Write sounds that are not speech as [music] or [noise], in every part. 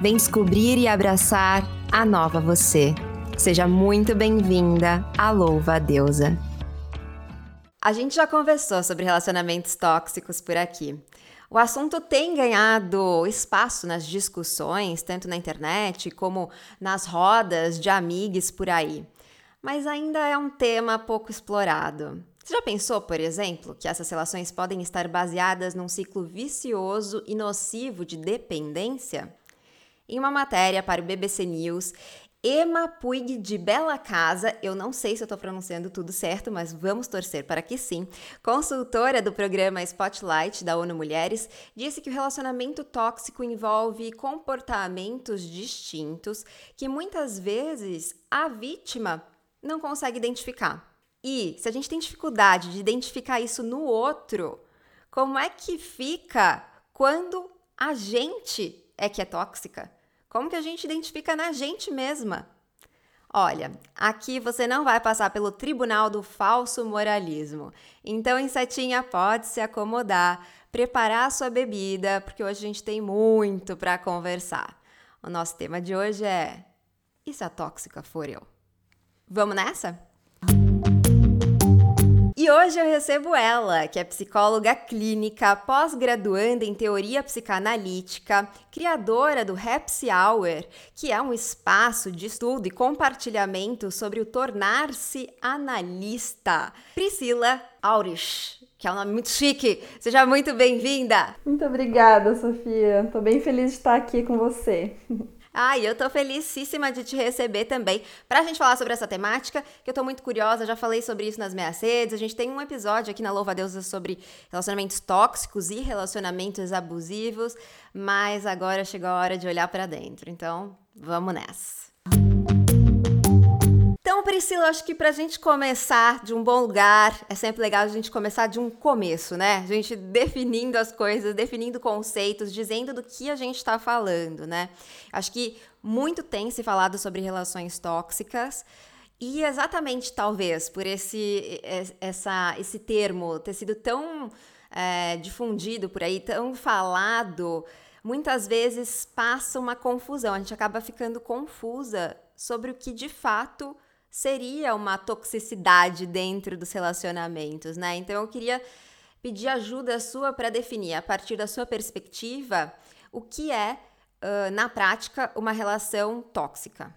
Vem descobrir e abraçar a nova você. Seja muito bem-vinda à Louva a Deusa. A gente já conversou sobre relacionamentos tóxicos por aqui. O assunto tem ganhado espaço nas discussões, tanto na internet como nas rodas de amigos por aí. Mas ainda é um tema pouco explorado. Você já pensou, por exemplo, que essas relações podem estar baseadas num ciclo vicioso e nocivo de dependência? Em uma matéria para o BBC News, Emma Puig de Bela Casa, eu não sei se eu estou pronunciando tudo certo, mas vamos torcer para que sim, consultora do programa Spotlight da ONU Mulheres, disse que o relacionamento tóxico envolve comportamentos distintos que muitas vezes a vítima não consegue identificar. E se a gente tem dificuldade de identificar isso no outro, como é que fica quando a gente é que é tóxica? Como que a gente identifica na gente mesma? Olha, aqui você não vai passar pelo tribunal do falso moralismo. Então, Insetinha pode se acomodar, preparar a sua bebida, porque hoje a gente tem muito para conversar. O nosso tema de hoje é: e se a tóxica for eu? Vamos nessa? E hoje eu recebo ela, que é psicóloga clínica, pós-graduanda em teoria psicanalítica, criadora do Happy Hour, que é um espaço de estudo e compartilhamento sobre o tornar-se analista. Priscila Aurich, que é um nome muito chique. Seja muito bem-vinda! Muito obrigada, Sofia. Estou bem feliz de estar aqui com você. Ah, e eu tô felicíssima de te receber também pra gente falar sobre essa temática, que eu tô muito curiosa, já falei sobre isso nas minhas redes. A gente tem um episódio aqui na Louva Deusa sobre relacionamentos tóxicos e relacionamentos abusivos, mas agora chegou a hora de olhar para dentro. Então, vamos nessa. Priscila, acho que para a gente começar de um bom lugar, é sempre legal a gente começar de um começo, né? A gente definindo as coisas, definindo conceitos, dizendo do que a gente está falando, né? Acho que muito tem se falado sobre relações tóxicas. E exatamente, talvez, por esse, essa, esse termo ter sido tão é, difundido por aí, tão falado, muitas vezes passa uma confusão. A gente acaba ficando confusa sobre o que de fato seria uma toxicidade dentro dos relacionamentos, né? Então eu queria pedir ajuda sua para definir, a partir da sua perspectiva, o que é, uh, na prática, uma relação tóxica.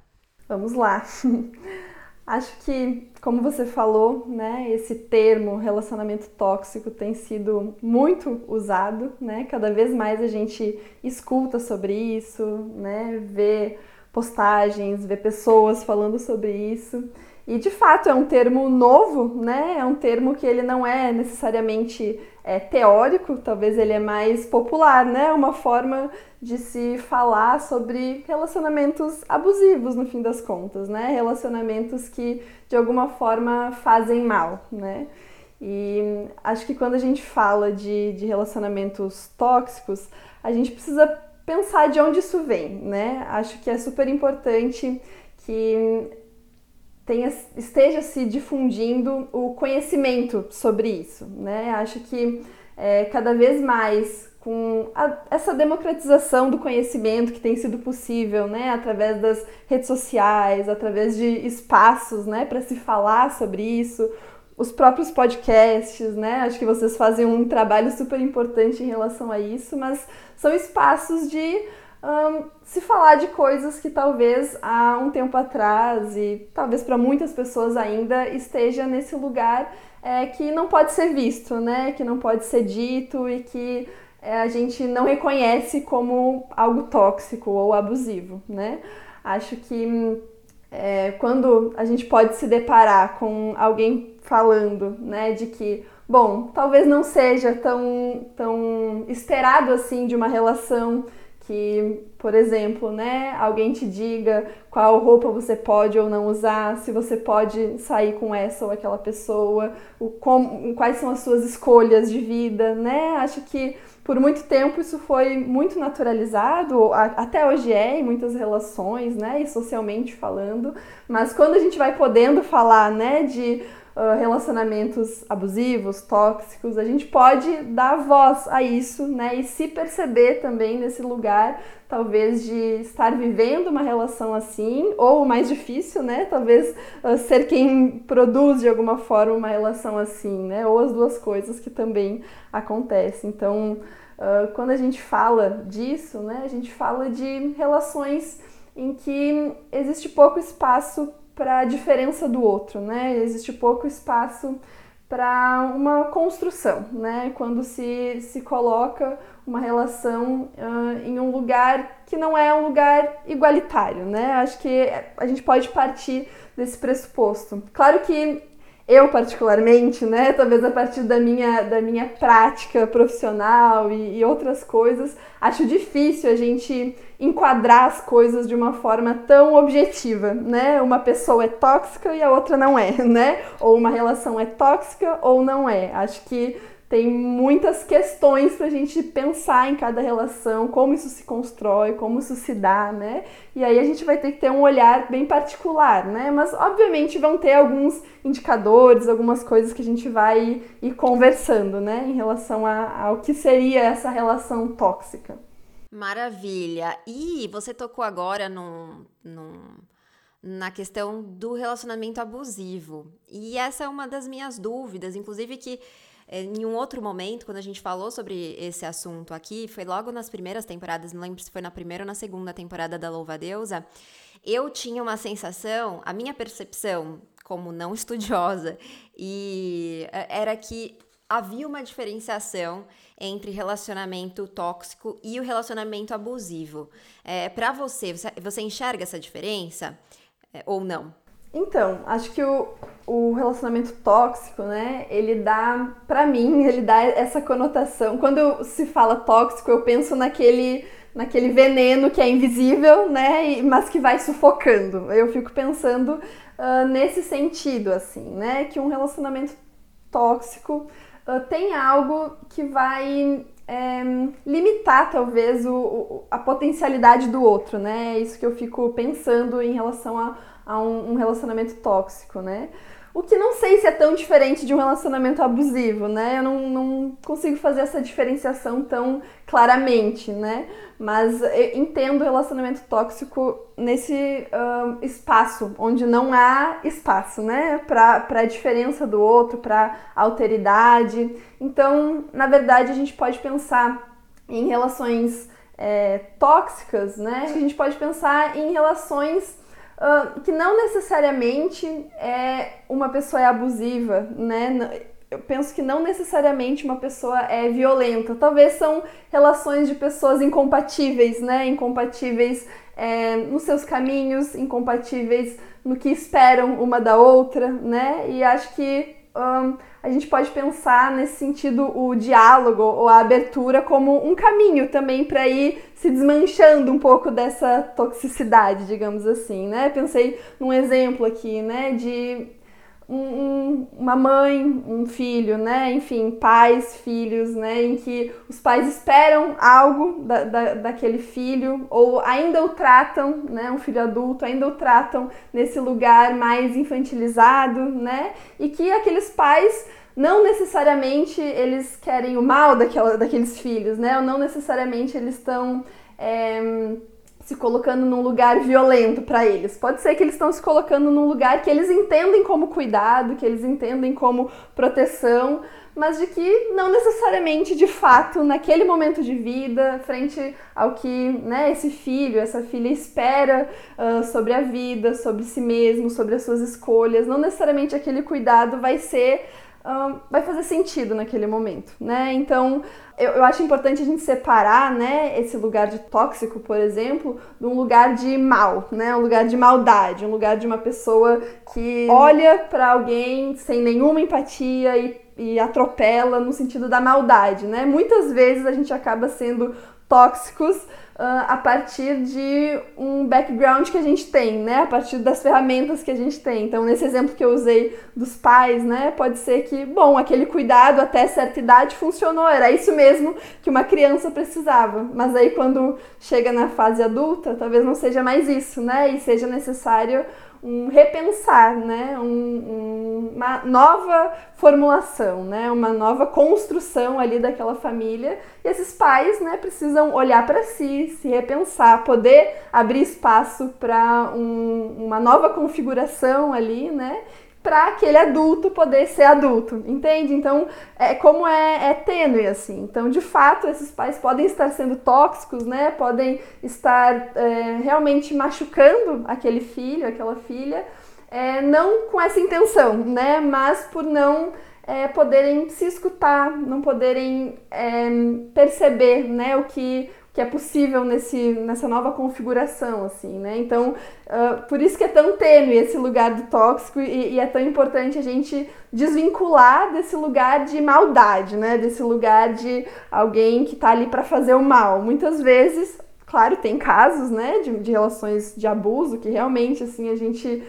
Vamos lá. [laughs] Acho que, como você falou, né, esse termo relacionamento tóxico tem sido muito usado, né? Cada vez mais a gente escuta sobre isso, né? Vê postagens, ver pessoas falando sobre isso. E de fato é um termo novo, né? É um termo que ele não é necessariamente é, teórico, talvez ele é mais popular, né? Uma forma de se falar sobre relacionamentos abusivos no fim das contas, né? Relacionamentos que de alguma forma fazem mal, né? E acho que quando a gente fala de, de relacionamentos tóxicos, a gente precisa pensar de onde isso vem, né? Acho que é super importante que tenha, esteja se difundindo o conhecimento sobre isso, né? Acho que é, cada vez mais com a, essa democratização do conhecimento que tem sido possível, né, através das redes sociais, através de espaços, né, para se falar sobre isso, os próprios podcasts, né? Acho que vocês fazem um trabalho super importante em relação a isso, mas são espaços de um, se falar de coisas que talvez há um tempo atrás e talvez para muitas pessoas ainda esteja nesse lugar é, que não pode ser visto, né? Que não pode ser dito e que é, a gente não reconhece como algo tóxico ou abusivo, né? Acho que é, quando a gente pode se deparar com alguém falando, né, de que, bom, talvez não seja tão, tão esperado assim de uma relação que, por exemplo, né, alguém te diga qual roupa você pode ou não usar, se você pode sair com essa ou aquela pessoa, o como, quais são as suas escolhas de vida, né? Acho que por muito tempo isso foi muito naturalizado, até hoje é em muitas relações, né, e socialmente falando, mas quando a gente vai podendo falar, né, de uh, relacionamentos abusivos, tóxicos, a gente pode dar voz a isso, né? E se perceber também nesse lugar, talvez de estar vivendo uma relação assim, ou mais difícil, né? Talvez uh, ser quem produz de alguma forma uma relação assim, né? Ou as duas coisas que também acontecem. Então, uh, quando a gente fala disso, né? A gente fala de relações em que existe pouco espaço para a diferença do outro, né? Existe pouco espaço para uma construção, né? Quando se, se coloca uma relação uh, em um lugar que não é um lugar igualitário, né? Acho que a gente pode partir desse pressuposto. Claro que eu particularmente, né, talvez a partir da minha, da minha prática profissional e, e, outras coisas, acho difícil a gente enquadrar as coisas de uma forma tão objetiva, né? Uma pessoa é tóxica e a outra não é, né? Ou uma relação é tóxica ou não é. Acho que tem muitas questões para a gente pensar em cada relação, como isso se constrói, como isso se dá, né? E aí a gente vai ter que ter um olhar bem particular, né? Mas obviamente vão ter alguns indicadores, algumas coisas que a gente vai ir conversando, né? Em relação ao que seria essa relação tóxica. Maravilha! E você tocou agora num, num, na questão do relacionamento abusivo. E essa é uma das minhas dúvidas, inclusive que em um outro momento, quando a gente falou sobre esse assunto aqui, foi logo nas primeiras temporadas, não lembro se foi na primeira ou na segunda temporada da Louva Deusa, eu tinha uma sensação, a minha percepção como não [laughs] estudiosa, e é, era que havia uma diferenciação entre relacionamento tóxico e o relacionamento abusivo. É, Para você, você, você enxerga essa diferença é, ou não? Então, acho que o, o relacionamento tóxico, né, ele dá, para mim, [laughs] ele dá essa conotação. Quando se fala tóxico, eu penso naquele naquele veneno que é invisível, né, mas que vai sufocando. Eu fico pensando uh, nesse sentido, assim, né, que um relacionamento tóxico uh, tem algo que vai é, limitar, talvez, o, o, a potencialidade do outro, né, é isso que eu fico pensando em relação a a um, um relacionamento tóxico, né? O que não sei se é tão diferente de um relacionamento abusivo, né? Eu não, não consigo fazer essa diferenciação tão claramente, né? Mas entendo o relacionamento tóxico nesse uh, espaço, onde não há espaço, né? Para a diferença do outro, para alteridade. Então, na verdade, a gente pode pensar em relações é, tóxicas, né? A gente pode pensar em relações que não necessariamente é uma pessoa é abusiva, né? Eu penso que não necessariamente uma pessoa é violenta. Talvez são relações de pessoas incompatíveis, né? Incompatíveis é, nos seus caminhos, incompatíveis no que esperam uma da outra, né? E acho que um, a gente pode pensar nesse sentido o diálogo ou a abertura como um caminho também para ir se desmanchando um pouco dessa toxicidade, digamos assim, né? Pensei num exemplo aqui, né, de um, uma mãe, um filho, né? Enfim, pais, filhos, né? Em que os pais esperam algo da, da, daquele filho ou ainda o tratam, né? Um filho adulto ainda o tratam nesse lugar mais infantilizado, né? E que aqueles pais não necessariamente eles querem o mal daquela, daqueles filhos, né? Ou não necessariamente eles estão é, se colocando num lugar violento para eles. Pode ser que eles estão se colocando num lugar que eles entendem como cuidado, que eles entendem como proteção, mas de que não necessariamente de fato naquele momento de vida, frente ao que né, esse filho, essa filha espera uh, sobre a vida, sobre si mesmo, sobre as suas escolhas, não necessariamente aquele cuidado vai ser vai fazer sentido naquele momento, né? Então, eu, eu, acho importante a gente separar, né, esse lugar de tóxico, por exemplo, de um lugar de mal, né? Um lugar de maldade, um lugar de uma pessoa que olha para alguém sem nenhuma empatia e, e atropela no sentido da maldade, né? Muitas vezes a gente acaba sendo tóxicos uh, a partir de um background que a gente tem, né? A partir das ferramentas que a gente tem. Então, nesse exemplo que eu usei dos pais, né? Pode ser que, bom, aquele cuidado até certa idade funcionou, era isso mesmo que uma criança precisava. Mas aí, quando chega na fase adulta, talvez não seja mais isso, né? E seja necessário um repensar, né? Um, um, uma nova formulação, né? Uma nova construção ali daquela família. E esses pais, né, precisam olhar para si, se repensar, poder abrir espaço para um, uma nova configuração ali, né? Para aquele adulto poder ser adulto, entende? Então, é como é, é tênue assim. Então, de fato, esses pais podem estar sendo tóxicos, né? Podem estar é, realmente machucando aquele filho, aquela filha, é, não com essa intenção, né? Mas por não é, poderem se escutar, não poderem é, perceber, né? O que que é possível nesse, nessa nova configuração, assim, né? Então, uh, por isso que é tão tênue esse lugar do tóxico e, e, é tão importante a gente desvincular desse lugar de maldade, né? Desse lugar de alguém que tá ali para fazer o mal. Muitas vezes, claro, tem casos, né, de, de relações de abuso que realmente, assim, a gente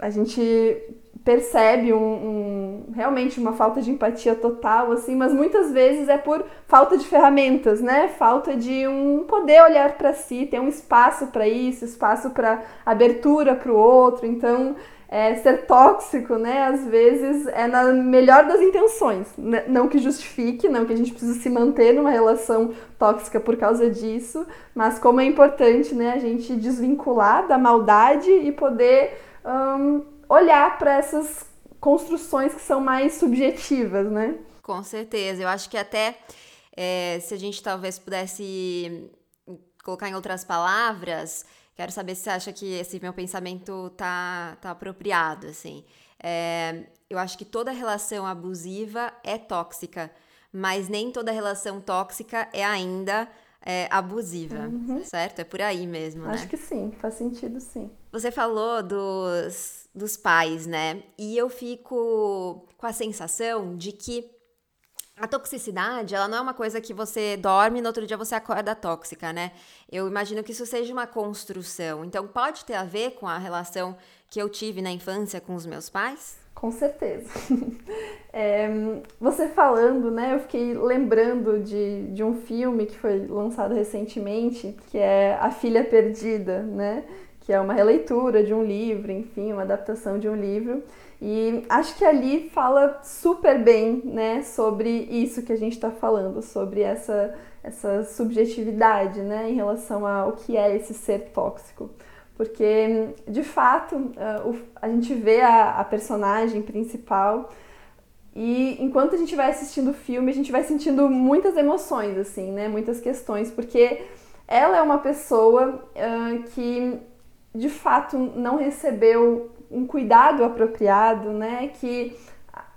a gente percebe um, um, realmente uma falta de empatia total, assim, mas muitas vezes é por falta de ferramentas, né? Falta de um poder olhar para si, ter um espaço para isso, espaço para abertura para o outro. Então, é, ser tóxico, né? Às vezes é na melhor das intenções, não que justifique, não que a gente precisa se manter numa relação tóxica por causa disso, mas como é importante, né? A gente desvincular da maldade e poder um, olhar para essas construções que são mais subjetivas, né? Com certeza. Eu acho que até é, se a gente talvez pudesse colocar em outras palavras, quero saber se você acha que esse meu pensamento tá, tá apropriado, assim. É, eu acho que toda relação abusiva é tóxica, mas nem toda relação tóxica é ainda é, abusiva, uhum. certo? É por aí mesmo, Acho né? que sim, faz sentido sim. Você falou dos, dos pais, né? E eu fico com a sensação de que a toxicidade, ela não é uma coisa que você dorme e no outro dia você acorda tóxica, né? Eu imagino que isso seja uma construção. Então, pode ter a ver com a relação que eu tive na infância com os meus pais? Com certeza. [laughs] É, você falando, né, eu fiquei lembrando de, de um filme que foi lançado recentemente, que é A Filha Perdida, né? Que é uma releitura de um livro, enfim, uma adaptação de um livro. E acho que ali fala super bem, né, sobre isso que a gente está falando, sobre essa, essa subjetividade, né, em relação ao que é esse ser tóxico porque de fato eh, a gente vê a, a personagem principal e enquanto a gente vai assistindo o filme, a gente vai sentindo muitas emoções, assim, né? Muitas questões, porque ela é uma pessoa uh, que de fato não recebeu um cuidado apropriado, né? Que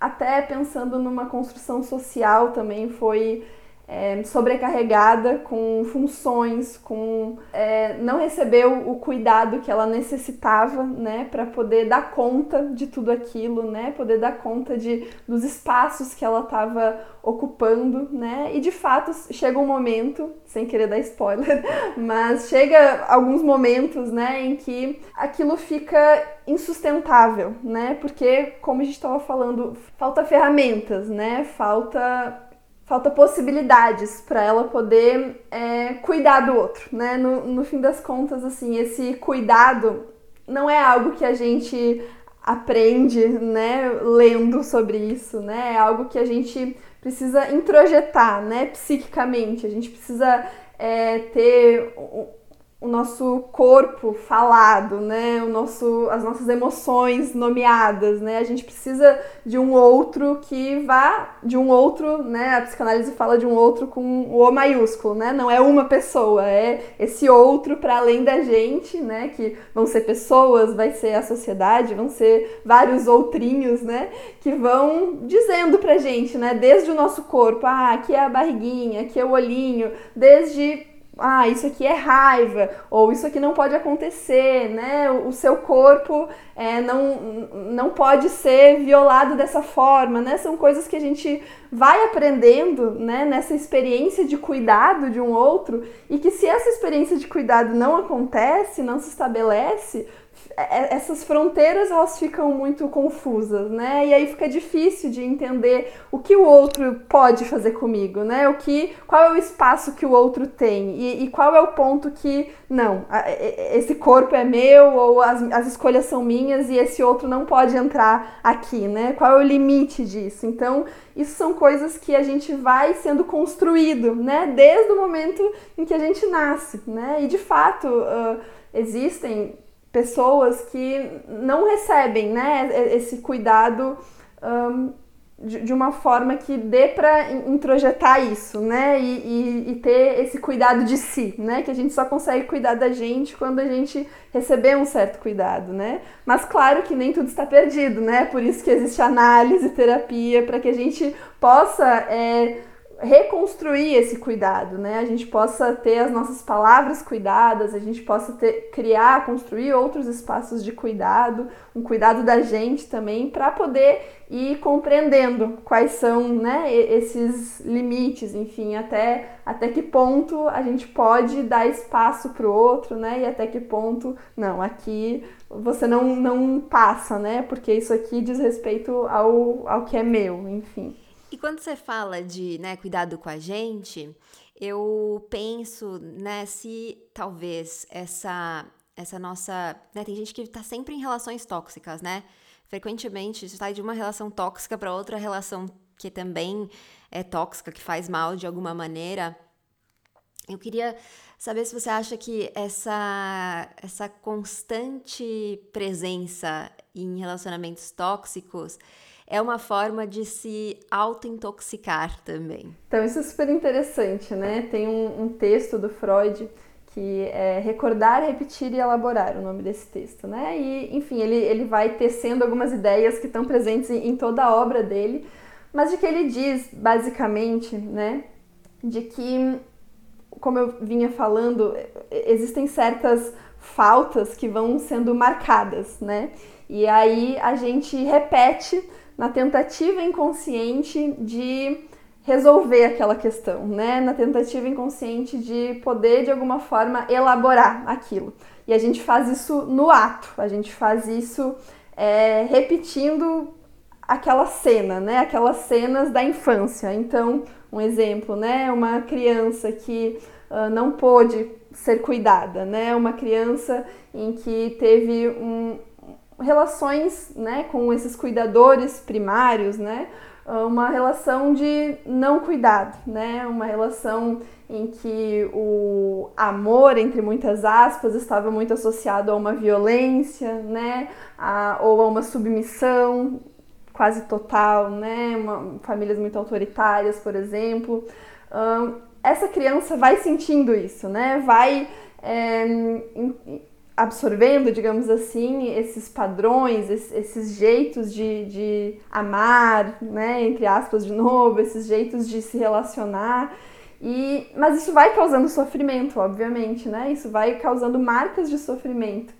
até pensando numa construção social também foi é, sobrecarregada com funções, com é, não recebeu o cuidado que ela necessitava, né, para poder dar conta de tudo aquilo, né, poder dar conta de dos espaços que ela estava ocupando, né, e de fato chega um momento, sem querer dar spoiler, [laughs] mas chega alguns momentos, né, em que aquilo fica insustentável, né, porque como a gente estava falando, falta ferramentas, né, falta falta possibilidades para ela poder é, cuidar do outro, né? No, no fim das contas, assim, esse cuidado não é algo que a gente aprende, né, lendo sobre isso, né? É algo que a gente precisa introjetar, né, psiquicamente. A gente precisa é, ter o nosso corpo falado, né? O nosso, as nossas emoções nomeadas, né? A gente precisa de um outro que vá de um outro, né? A psicanálise fala de um outro com o O maiúsculo, né? Não é uma pessoa, é esse outro para além da gente, né? Que vão ser pessoas, vai ser a sociedade, vão ser vários outrinhos, né? Que vão dizendo pra gente, né? Desde o nosso corpo, ah, aqui é a barriguinha, aqui é o olhinho, desde ah, isso aqui é raiva, ou isso aqui não pode acontecer, né? O, seu corpo é, não, não pode ser violado dessa forma, né? São coisas que a gente vai aprendendo, né? Nessa experiência de cuidado de um outro e que se essa experiência de cuidado não acontece, não se estabelece, essas fronteiras elas ficam muito confusas, né? E aí fica difícil de entender o que o outro pode fazer comigo, né? O que, qual é o espaço que o outro tem e, e qual é o ponto que não, esse corpo é meu ou as, as escolhas são minhas e esse outro não pode entrar aqui, né? Qual é o limite disso? Então isso são coisas que a gente vai sendo construído, né? Desde o momento em que a gente nasce, né? E de fato uh, existem pessoas que não recebem né, esse cuidado um, de, de, uma forma que dê para introjetar isso, né? E, e, e, ter esse cuidado de si, né? Que a gente só consegue cuidar da gente quando a gente receber um certo cuidado, né? Mas claro que nem tudo está perdido, né? Por isso que existe análise, terapia, para que a gente possa. É, reconstruir esse cuidado, né? A gente possa ter as nossas palavras cuidadas, a gente possa ter, criar, construir outros espaços de cuidado, um cuidado da gente também, para poder ir compreendendo quais são, né, esses limites, enfim, até, até que ponto a gente pode dar espaço para o outro, né? E até que ponto, não, aqui você não, não passa, né? Porque isso aqui diz respeito ao, ao que é meu, enfim. E quando você fala de né, cuidado com a gente, eu penso né, se talvez essa, essa nossa. Né, tem gente que está sempre em relações tóxicas, né? Frequentemente sai de uma relação tóxica para outra relação que também é tóxica, que faz mal de alguma maneira. Eu queria saber se você acha que essa, essa constante presença em relacionamentos tóxicos é uma forma de se auto-intoxicar também. Então, isso é super interessante, né? Tem um, um texto do Freud que é Recordar, Repetir e Elaborar, o nome desse texto, né? E, enfim, ele, ele vai tecendo algumas ideias que estão presentes em, em toda a obra dele, mas de que ele diz, basicamente, né, de que, como eu vinha falando, existem certas faltas que vão sendo marcadas, né? E aí a gente repete na tentativa inconsciente de resolver aquela questão, né? Na tentativa inconsciente de poder de alguma forma elaborar aquilo. E a gente faz isso no ato, a gente faz isso é, repetindo aquela cena, né? Aquelas cenas da infância. Então, um exemplo, né? Uma criança que uh, não pôde ser cuidada, né? Uma criança em que teve um, relações né, com esses cuidadores primários, né, uma relação de não cuidado, né, uma relação em que o amor, entre muitas aspas, estava muito associado a uma violência, né, a, ou a uma submissão quase total, né, uma, famílias muito autoritárias, por exemplo. Um, essa criança vai sentindo isso, né, vai é, absorvendo, digamos assim, esses padrões, esses jeitos de, de amar, né, entre aspas, de novo, esses jeitos de se relacionar. E, mas isso vai causando sofrimento, obviamente, né? Isso vai causando marcas de sofrimento.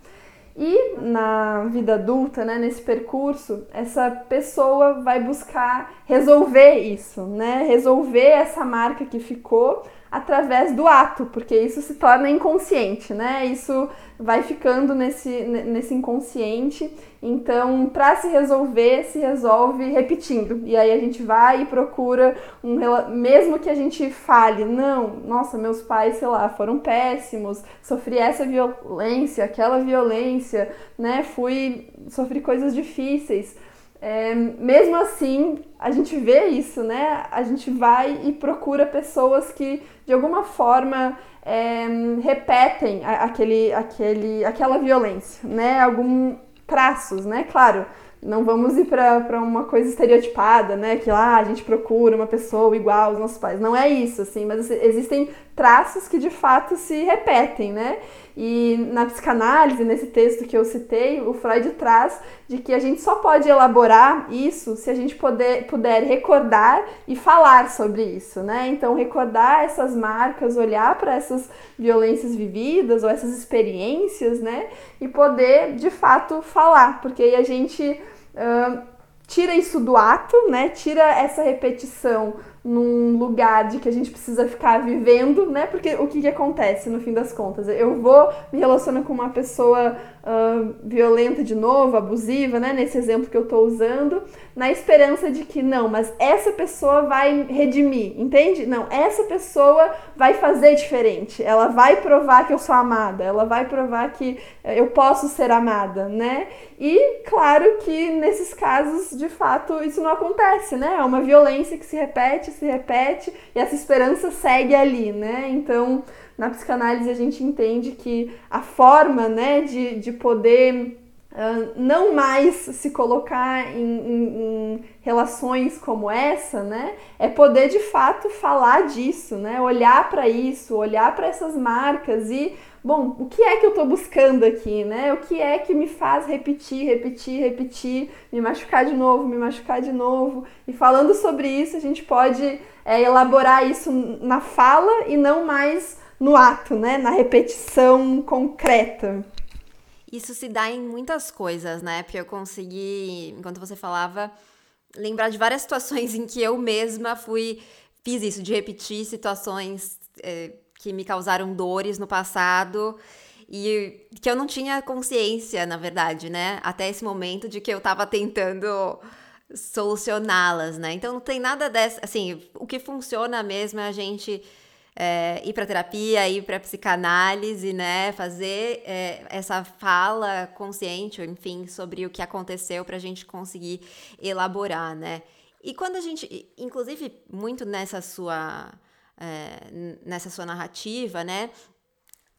E na vida adulta, né, nesse percurso, essa pessoa vai buscar resolver isso, né? Resolver essa marca que ficou através do ato, porque isso se torna inconsciente, né? Isso vai ficando nesse, nesse inconsciente. Então, para se resolver, se resolve repetindo. E aí a gente vai e procura um mesmo que a gente fale, não, nossa, meus pais, sei lá, foram péssimos, sofri essa violência, aquela violência, né? Fui sofri coisas difíceis. É, mesmo assim, a gente vê isso, né? A gente vai e procura pessoas que, de alguma forma, é, repetem aquele, aquele, aquela violência, né? Algum traços, né? Claro, não vamos ir para uma coisa estereotipada, né? Que lá ah, a gente procura uma pessoa igual aos nossos pais. Não é isso, assim, mas existem traços que de fato se repetem, né? E na psicanálise, nesse texto que eu citei, o Freud traz de que a gente só pode elaborar isso se a gente poder, puder recordar e falar sobre isso, né? Então, recordar essas marcas, olhar para essas violências vividas ou essas experiências, né? E poder, de fato, falar, porque aí a gente uh, tira isso do ato, né? Tira essa repetição num lugar de que a gente precisa ficar vivendo, né? Porque o que, que acontece no fim das contas? Eu vou me relacionar com uma pessoa uh, violenta de novo, abusiva, né? Nesse exemplo que eu estou usando, na esperança de que não, mas essa pessoa vai redimir, entende? Não, essa pessoa vai fazer diferente, ela vai provar que eu sou amada, ela vai provar que eu posso ser amada, né? E claro que nesses casos, de fato, isso não acontece, né? É uma violência que se repete, se repete e essa esperança segue ali, né? Então, na psicanálise a gente entende que a forma, né, de, de poder Uh, não mais se colocar em, em, em, relações como essa, né? É poder de fato falar disso, né? Olhar para isso, olhar para essas marcas e, bom, o que é que eu estou buscando aqui, né? O que é que me faz repetir, repetir, repetir, me machucar de novo, me machucar de novo? E falando sobre isso, a gente pode é, elaborar isso na fala e não mais no ato, né? Na repetição concreta. Isso se dá em muitas coisas, né? Porque eu consegui, enquanto você falava, lembrar de várias [laughs] situações em que eu mesma fui, fiz isso, de repetir situações é, que me causaram dores no passado e que eu não tinha consciência, na verdade, né? Até esse momento de que eu tava tentando solucioná-las, né? Então não tem nada dessa, assim, o que funciona mesmo é a gente é, ir para terapia, ir para psicanálise, né? Fazer é, essa fala consciente, enfim, sobre o que aconteceu para a gente conseguir elaborar, né? E quando a gente, inclusive, muito nessa sua é, nessa sua narrativa, né?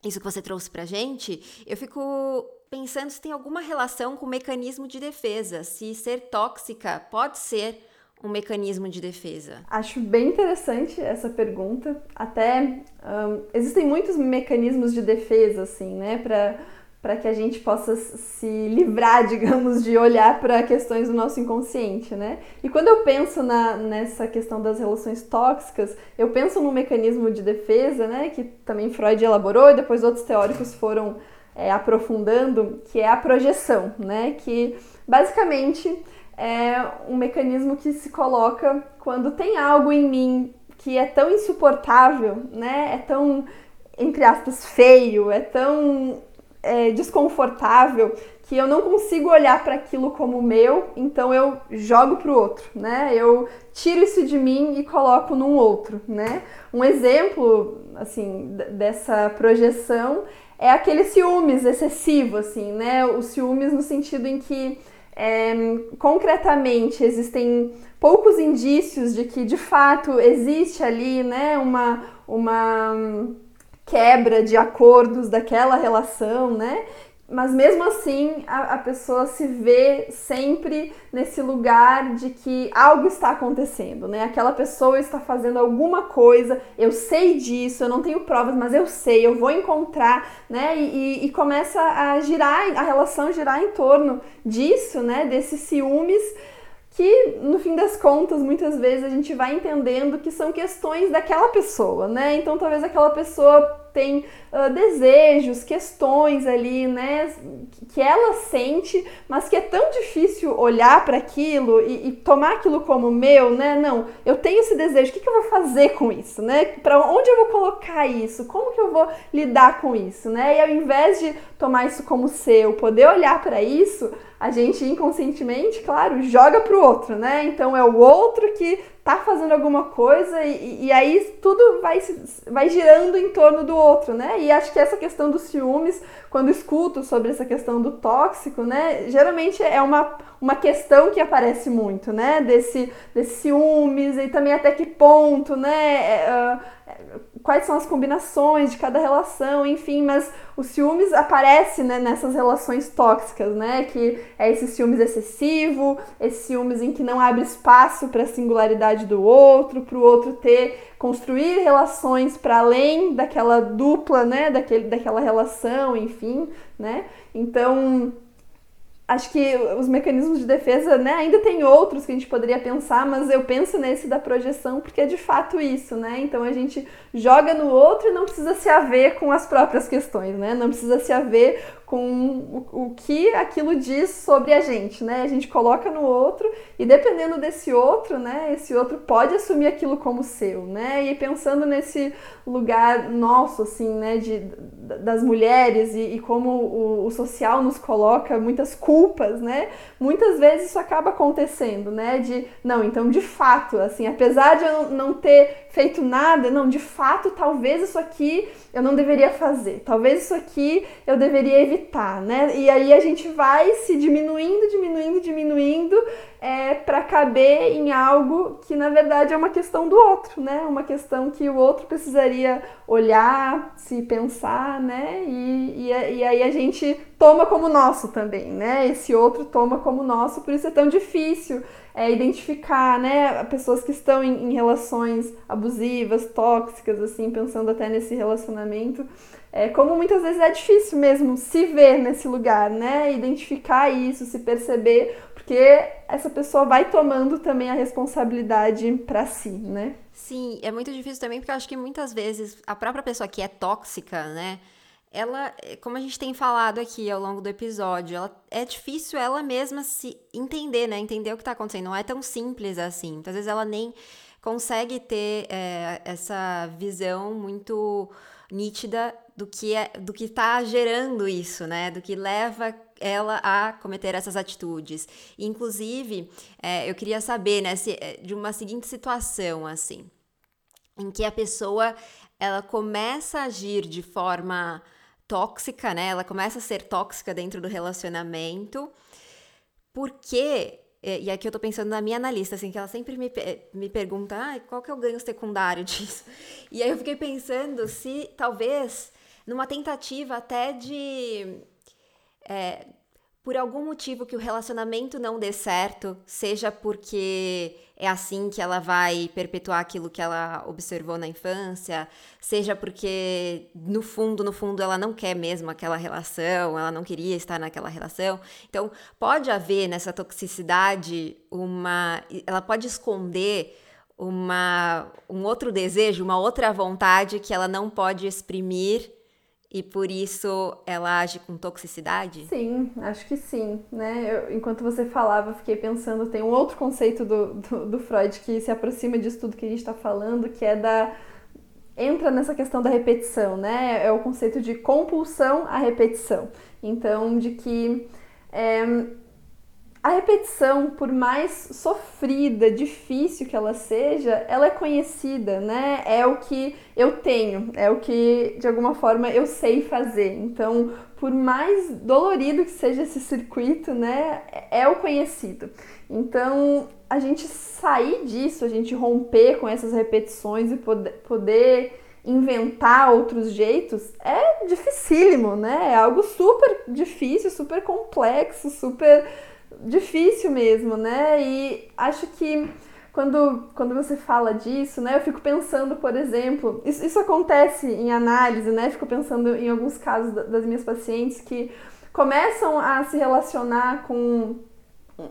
Isso que você trouxe pra gente, eu fico pensando se tem alguma relação com o mecanismo de defesa, se ser tóxica pode ser um mecanismo de defesa? Acho bem interessante essa pergunta. Até um, existem muitos mecanismos de defesa, assim, né, para para que a gente possa se livrar, [laughs] digamos, de olhar para questões do nosso inconsciente, né? E quando eu penso na, nessa questão das relações tóxicas, eu penso num mecanismo de defesa, né, que também Freud elaborou e depois outros teóricos foram é, aprofundando, que é a projeção, né? Que basicamente é um mecanismo que se coloca quando tem algo em mim que é tão insuportável, né? É tão, entre aspas, feio, é tão é, desconfortável que eu não consigo olhar para aquilo como meu, então eu jogo para o outro, né? Eu tiro isso de mim e coloco num outro, né? Um exemplo, assim, dessa projeção é aquele ciúmes excessivo, assim, né? O ciúmes no sentido em que é, concretamente existem poucos indícios de que de fato existe ali né, uma, uma quebra de acordos daquela relação, né? Mas mesmo assim a, a, pessoa se vê sempre nesse lugar de que algo está acontecendo, né? Aquela pessoa está fazendo alguma coisa, eu sei disso, eu não tenho provas, mas eu sei, eu vou encontrar, né? E, e, e começa a girar, a relação girar em torno disso, né? Desses ciúmes que no fim das contas muitas vezes a gente vai entendendo que são questões daquela pessoa, né? Então talvez aquela pessoa tem uh, desejos, questões ali, né, que ela sente, mas que é tão difícil olhar para aquilo e, e, tomar aquilo como meu, né? Não, eu tenho esse desejo, o que, que eu vou fazer com isso, né? Para onde eu vou colocar isso? Como que eu vou lidar com isso, né? E ao invés de tomar isso como seu, poder olhar para isso, a gente inconscientemente, claro, joga para o outro, né? Então é o outro que tá fazendo alguma coisa e, e aí tudo vai, vai girando em torno do outro, né? E acho que essa questão dos ciúmes, quando escuto sobre essa questão do tóxico, né? Geralmente é uma, uma questão que aparece muito, né? Desse, desse ciúmes e também até que ponto, né? É, uh, quais são as combinações de cada relação, enfim, mas o ciúmes aparece né, nessas relações tóxicas, né? Que é esse ciúmes excessivo, esse ciúmes em que não abre espaço para a singularidade do outro, para o outro ter construir relações para além daquela dupla, né, daquele, daquela relação, enfim, né? Então, acho que os mecanismos de defesa, né, ainda tem outros que a gente poderia pensar, mas eu penso nesse da projeção porque é de fato isso, né? Então a gente joga no outro e não precisa se haver com as próprias questões, né? Não precisa se haver com o, o que aquilo diz sobre a gente, né? A gente coloca no outro e dependendo desse outro, né? Esse outro pode assumir aquilo como seu, né? E pensando nesse lugar nosso, assim, né? De, das mulheres e, e como o, o, social nos coloca muitas culpas, né? Muitas vezes isso acaba acontecendo, né? De, não, então de fato, assim, apesar de eu não ter feito nada, não, de fato, talvez isso aqui eu não deveria fazer, talvez isso aqui eu deveria evitar, né? E aí a gente vai se diminuindo, diminuindo, diminuindo é, para caber em algo que na verdade é uma questão do outro, né? Uma questão que o outro precisaria olhar, se pensar, né? E, e, e aí a gente toma como nosso também, né? Esse outro toma como nosso, por isso é tão difícil é, identificar, né, pessoas que estão em, em, relações abusivas, tóxicas, assim, pensando até nesse relacionamento, é, como muitas vezes é difícil mesmo se ver nesse lugar, né, identificar isso, se perceber, porque essa pessoa vai tomando também a responsabilidade para si, né? Sim, é muito difícil também porque eu acho que muitas vezes a própria pessoa que é tóxica, né, ela, como a gente tem falado aqui ao longo do episódio, ela, é difícil ela mesma se entender, né? Entender o que está acontecendo. Não é tão simples assim. Muitas vezes ela nem consegue ter é, essa visão muito nítida do que é, do que está gerando isso, né? Do que leva ela a cometer essas atitudes. Inclusive, é, eu queria saber, né, se, é, de uma seguinte situação, assim, em que a pessoa ela começa a agir de forma tóxica, né? Ela começa a ser tóxica dentro do relacionamento, porque e aqui eu tô pensando na minha analista, assim, que ela sempre me, me pergunta, ah, qual que é o ganho secundário [laughs] disso? E aí eu fiquei pensando se talvez numa tentativa até de é, por algum motivo que o relacionamento não dê certo, seja porque é assim que ela vai perpetuar aquilo que ela observou na infância, seja porque no fundo, no fundo ela não quer mesmo aquela relação, ela não queria estar naquela relação. Então, pode haver nessa toxicidade uma ela pode esconder uma um outro desejo, uma outra vontade que ela não pode exprimir e por isso ela age com toxicidade? Sim, acho que sim. Né? Eu, enquanto você falava, fiquei pensando, tem um outro conceito do, do, do Freud que se aproxima disso tudo que a gente está falando, que é da. entra nessa questão da repetição, né? É o conceito de compulsão à repetição. Então, de que. É, a repetição, por mais sofrida, difícil que ela seja, ela é conhecida, né? É o que eu tenho, é o que de alguma forma eu sei fazer. Então, por mais dolorido que seja esse circuito, né, é o conhecido. Então, a gente sair disso, a gente romper com essas repetições e poder, poder inventar outros jeitos é dificílimo, né? É algo super difícil, super complexo, super difícil mesmo, né? E acho que quando, quando você fala disso, né, eu fico pensando, por exemplo, isso, isso acontece em análise, né? Fico pensando em alguns casos das minhas pacientes que começam a se relacionar com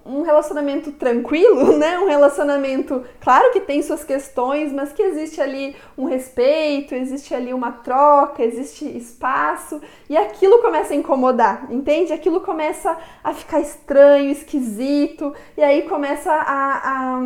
um relacionamento tranquilo, [laughs] né? Um relacionamento, claro que tem suas questões, mas que existe ali um respeito, existe ali uma troca, existe espaço, e aquilo começa a incomodar, entende? Aquilo começa a ficar estranho, esquisito, e aí começa a, a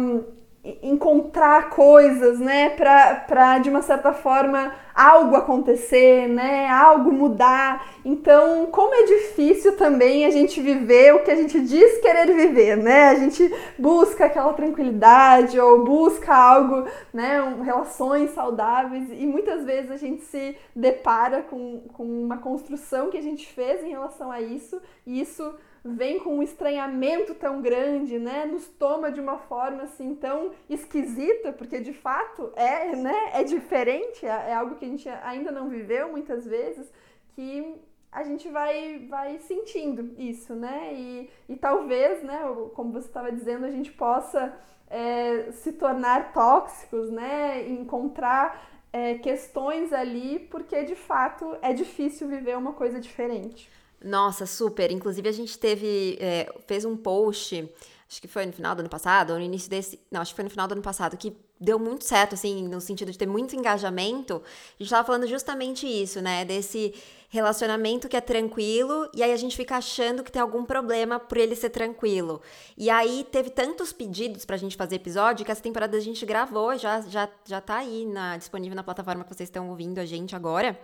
encontrar coisas, né, para de uma certa forma algo acontecer, né, algo mudar. Então, como é difícil também a gente viver o que a gente diz querer viver, né? A gente busca aquela tranquilidade ou busca algo, né, um, relações saudáveis e muitas vezes a gente se depara com, com uma construção que a gente fez em relação a isso e isso vem com um estranhamento tão grande, né? Nos toma de uma forma assim tão esquisita, porque de fato é, né? É diferente, é, é algo que a gente ainda não viveu muitas vezes, que a gente vai, vai sentindo isso, né? E, e talvez, né, como você estava dizendo, a gente possa é, se tornar tóxicos, né? Encontrar é, questões ali, porque de fato é difícil viver uma coisa diferente. Nossa, super. Inclusive, a gente teve. É, fez um post, acho que foi no final do ano passado, ou no início desse. Não, acho que foi no final do ano passado, que deu muito certo, assim, no sentido de ter muito engajamento. A gente tava falando justamente isso, né? Desse relacionamento que é tranquilo e aí a gente fica achando que tem algum problema por ele ser tranquilo. E aí teve tantos pedidos pra gente fazer episódio que essa temporada a gente gravou, já, já, já tá aí na, disponível na plataforma que vocês estão ouvindo a gente agora.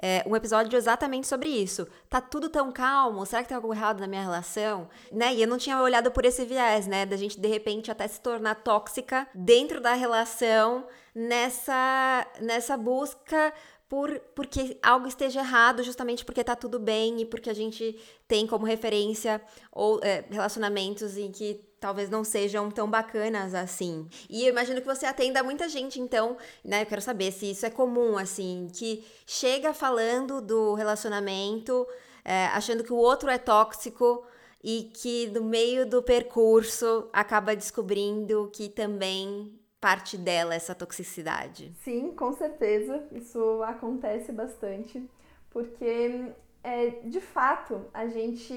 É, um episódio exatamente sobre isso. Tá tudo tão calmo? Será que tem algo errado na minha relação? Né? E eu não tinha olhado por esse viés, né? Da gente de repente até se tornar tóxica dentro da relação nessa, nessa busca por porque algo esteja errado, justamente porque tá tudo bem e porque a gente tem como referência ou é, relacionamentos em que talvez não sejam tão bacanas assim. E eu imagino que você atenda muita gente, então, né? Eu quero saber se isso é comum, assim, que chega falando do relacionamento, é, achando que o outro é tóxico e que no meio do percurso acaba descobrindo que também parte dela essa toxicidade? Sim, com certeza. Isso acontece bastante, porque é, de fato a gente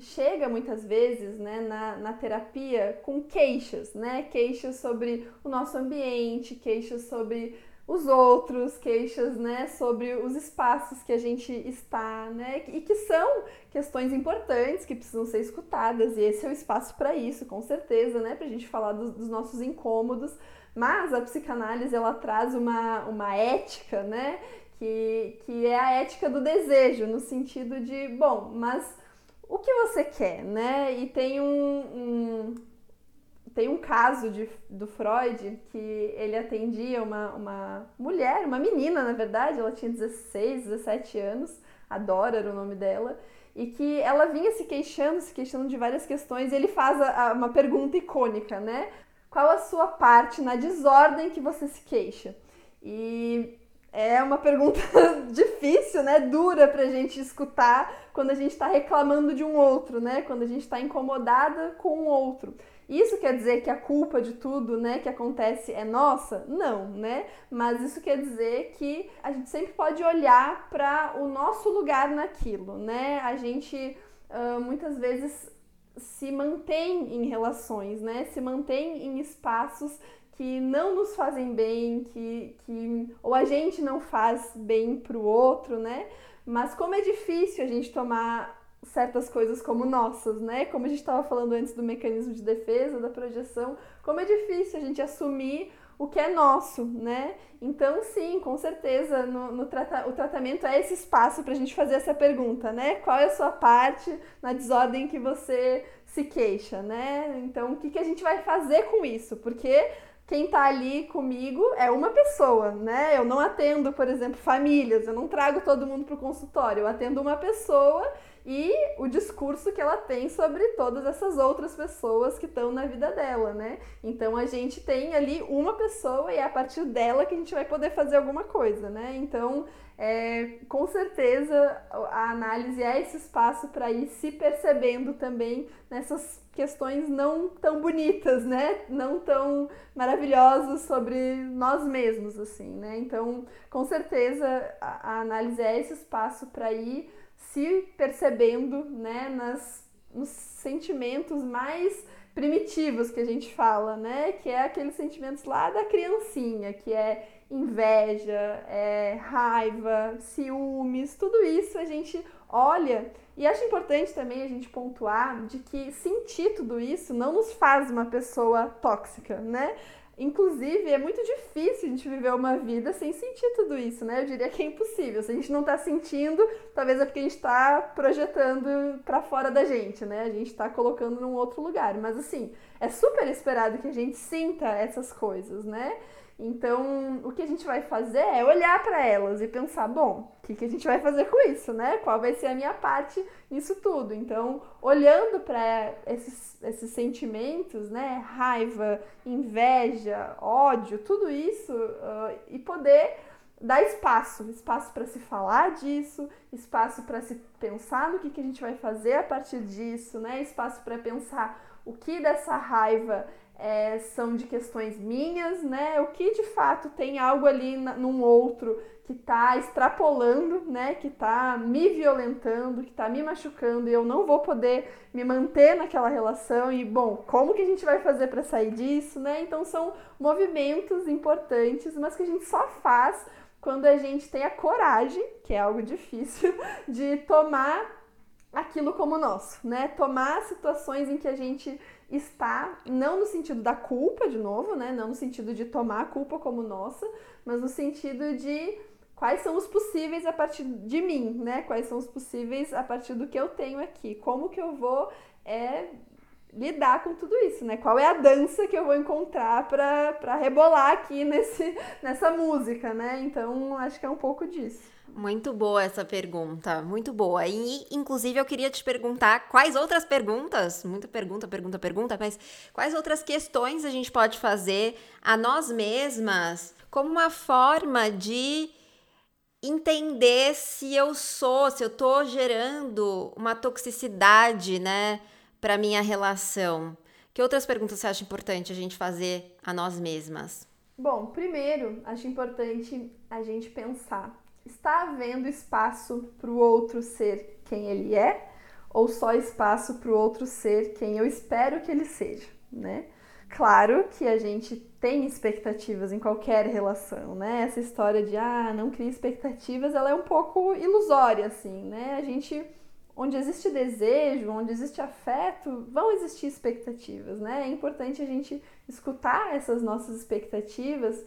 chega muitas vezes né, na, na terapia com queixas, né? Queixas sobre o nosso ambiente, queixas sobre os outros, queixas, né, sobre os espaços que a gente está, né, e que são questões importantes que precisam ser escutadas, e esse é o espaço para isso, com certeza, né, para a gente falar dos, dos, nossos incômodos, mas a psicanálise, ela traz uma, uma ética, né, que, que é a ética do desejo, no sentido de, bom, mas o que você quer, né, e tem um, um tem um caso de, do Freud que ele atendia uma, uma mulher, uma menina, na verdade, ela tinha 16, 17 anos, a Dora era o nome dela, e que ela vinha se queixando, se queixando de várias questões, e ele faz a, a, uma pergunta icônica, né? Qual a sua parte na desordem que você se queixa? E é uma pergunta [laughs] difícil, né? Dura pra gente escutar quando a gente está reclamando de um outro, né? Quando a gente está incomodada com o outro. Isso quer dizer que a culpa de tudo, né, que acontece é nossa? Não, né? Mas isso quer dizer que a gente sempre pode olhar para o nosso lugar naquilo, né? A gente uh, muitas vezes se mantém em relações, né? Se mantém em espaços que não nos fazem bem, que, que ou a gente não faz bem para o outro, né? Mas como é difícil a gente tomar certas coisas como nossas, né? Como a gente estava falando antes do mecanismo de defesa, da projeção, como é difícil a gente assumir o que é nosso, né? Então, sim, com certeza, no, no trata o tratamento é esse espaço para a gente fazer essa pergunta, né? Qual é a sua parte na desordem que você se queixa, né? Então, o que, que a gente vai fazer com isso? Porque quem está ali comigo é uma pessoa, né? Eu não atendo, por exemplo, famílias, eu não trago todo mundo para o consultório, eu atendo uma pessoa e o discurso que ela tem sobre todas essas outras pessoas que estão na vida dela, né? Então a gente tem ali uma pessoa e é a partir dela que a gente vai poder fazer alguma coisa, né? Então, é, com certeza a análise é esse espaço para ir se percebendo também nessas questões não tão bonitas, né? Não tão maravilhosas sobre nós mesmos, assim, né? Então, com certeza a, a análise é esse espaço para ir se percebendo né, nas, nos sentimentos mais primitivos que a gente fala, né? Que é aqueles sentimentos lá da criancinha, que é inveja, é raiva, ciúmes, tudo isso a gente olha e acho importante também a gente pontuar de que sentir tudo isso não nos faz uma pessoa tóxica, né? Inclusive, é muito difícil a gente viver uma vida sem sentir tudo isso, né? Eu diria que é impossível. Se a gente não tá sentindo, talvez é porque a gente tá projetando para fora da gente, né? A gente tá colocando num outro lugar. Mas assim, é super esperado que a gente sinta essas coisas, né? Então, o que a gente vai fazer é olhar para elas e pensar, bom, o que, que a gente vai fazer com isso, né? Qual vai ser a minha parte nisso tudo? Então, olhando para esses, esses sentimentos, né? Raiva, inveja, ódio, tudo isso, uh, e poder dar espaço, espaço para se falar disso, espaço para se pensar no que, que a gente vai fazer a partir disso, né? Espaço para pensar o que dessa raiva é, são de questões minhas, né? O que de fato tem algo ali na, num outro que está extrapolando, né? Que está me violentando, que está me machucando e eu não vou poder me manter naquela relação. E bom, como que a gente vai fazer para sair disso, né? Então são movimentos importantes, mas que a gente só faz quando a gente tem a coragem, que é algo difícil, [laughs] de tomar aquilo como nosso, né? Tomar situações em que a gente está, não no sentido da culpa, de novo, né? Não no sentido de tomar a culpa como nossa, mas no sentido de quais são os possíveis a partir de mim, né? Quais são os possíveis a partir do que eu tenho aqui? Como que eu vou é, lidar com tudo isso, né? Qual é a dança que eu vou encontrar para rebolar aqui nesse, [laughs] nessa música, né? Então, acho que é um pouco disso. Muito boa essa pergunta, muito boa. E, inclusive, eu queria te perguntar quais outras perguntas, muita pergunta, pergunta, pergunta, mas quais outras questões a gente pode fazer a nós mesmas como uma forma de entender se eu sou, se eu tô gerando uma toxicidade, né, para minha relação. Que outras perguntas você acha importante a gente fazer a nós mesmas? Bom, primeiro, acho importante a gente pensar está havendo espaço para o outro ser quem ele é ou só espaço para o outro ser quem eu espero que ele seja, né? Claro que a gente tem expectativas em qualquer relação, né? Essa história de ah, não cria expectativas, ela é um pouco ilusória assim, né? A gente onde existe desejo, onde existe afeto, vão existir expectativas, né? É importante a gente escutar essas nossas expectativas,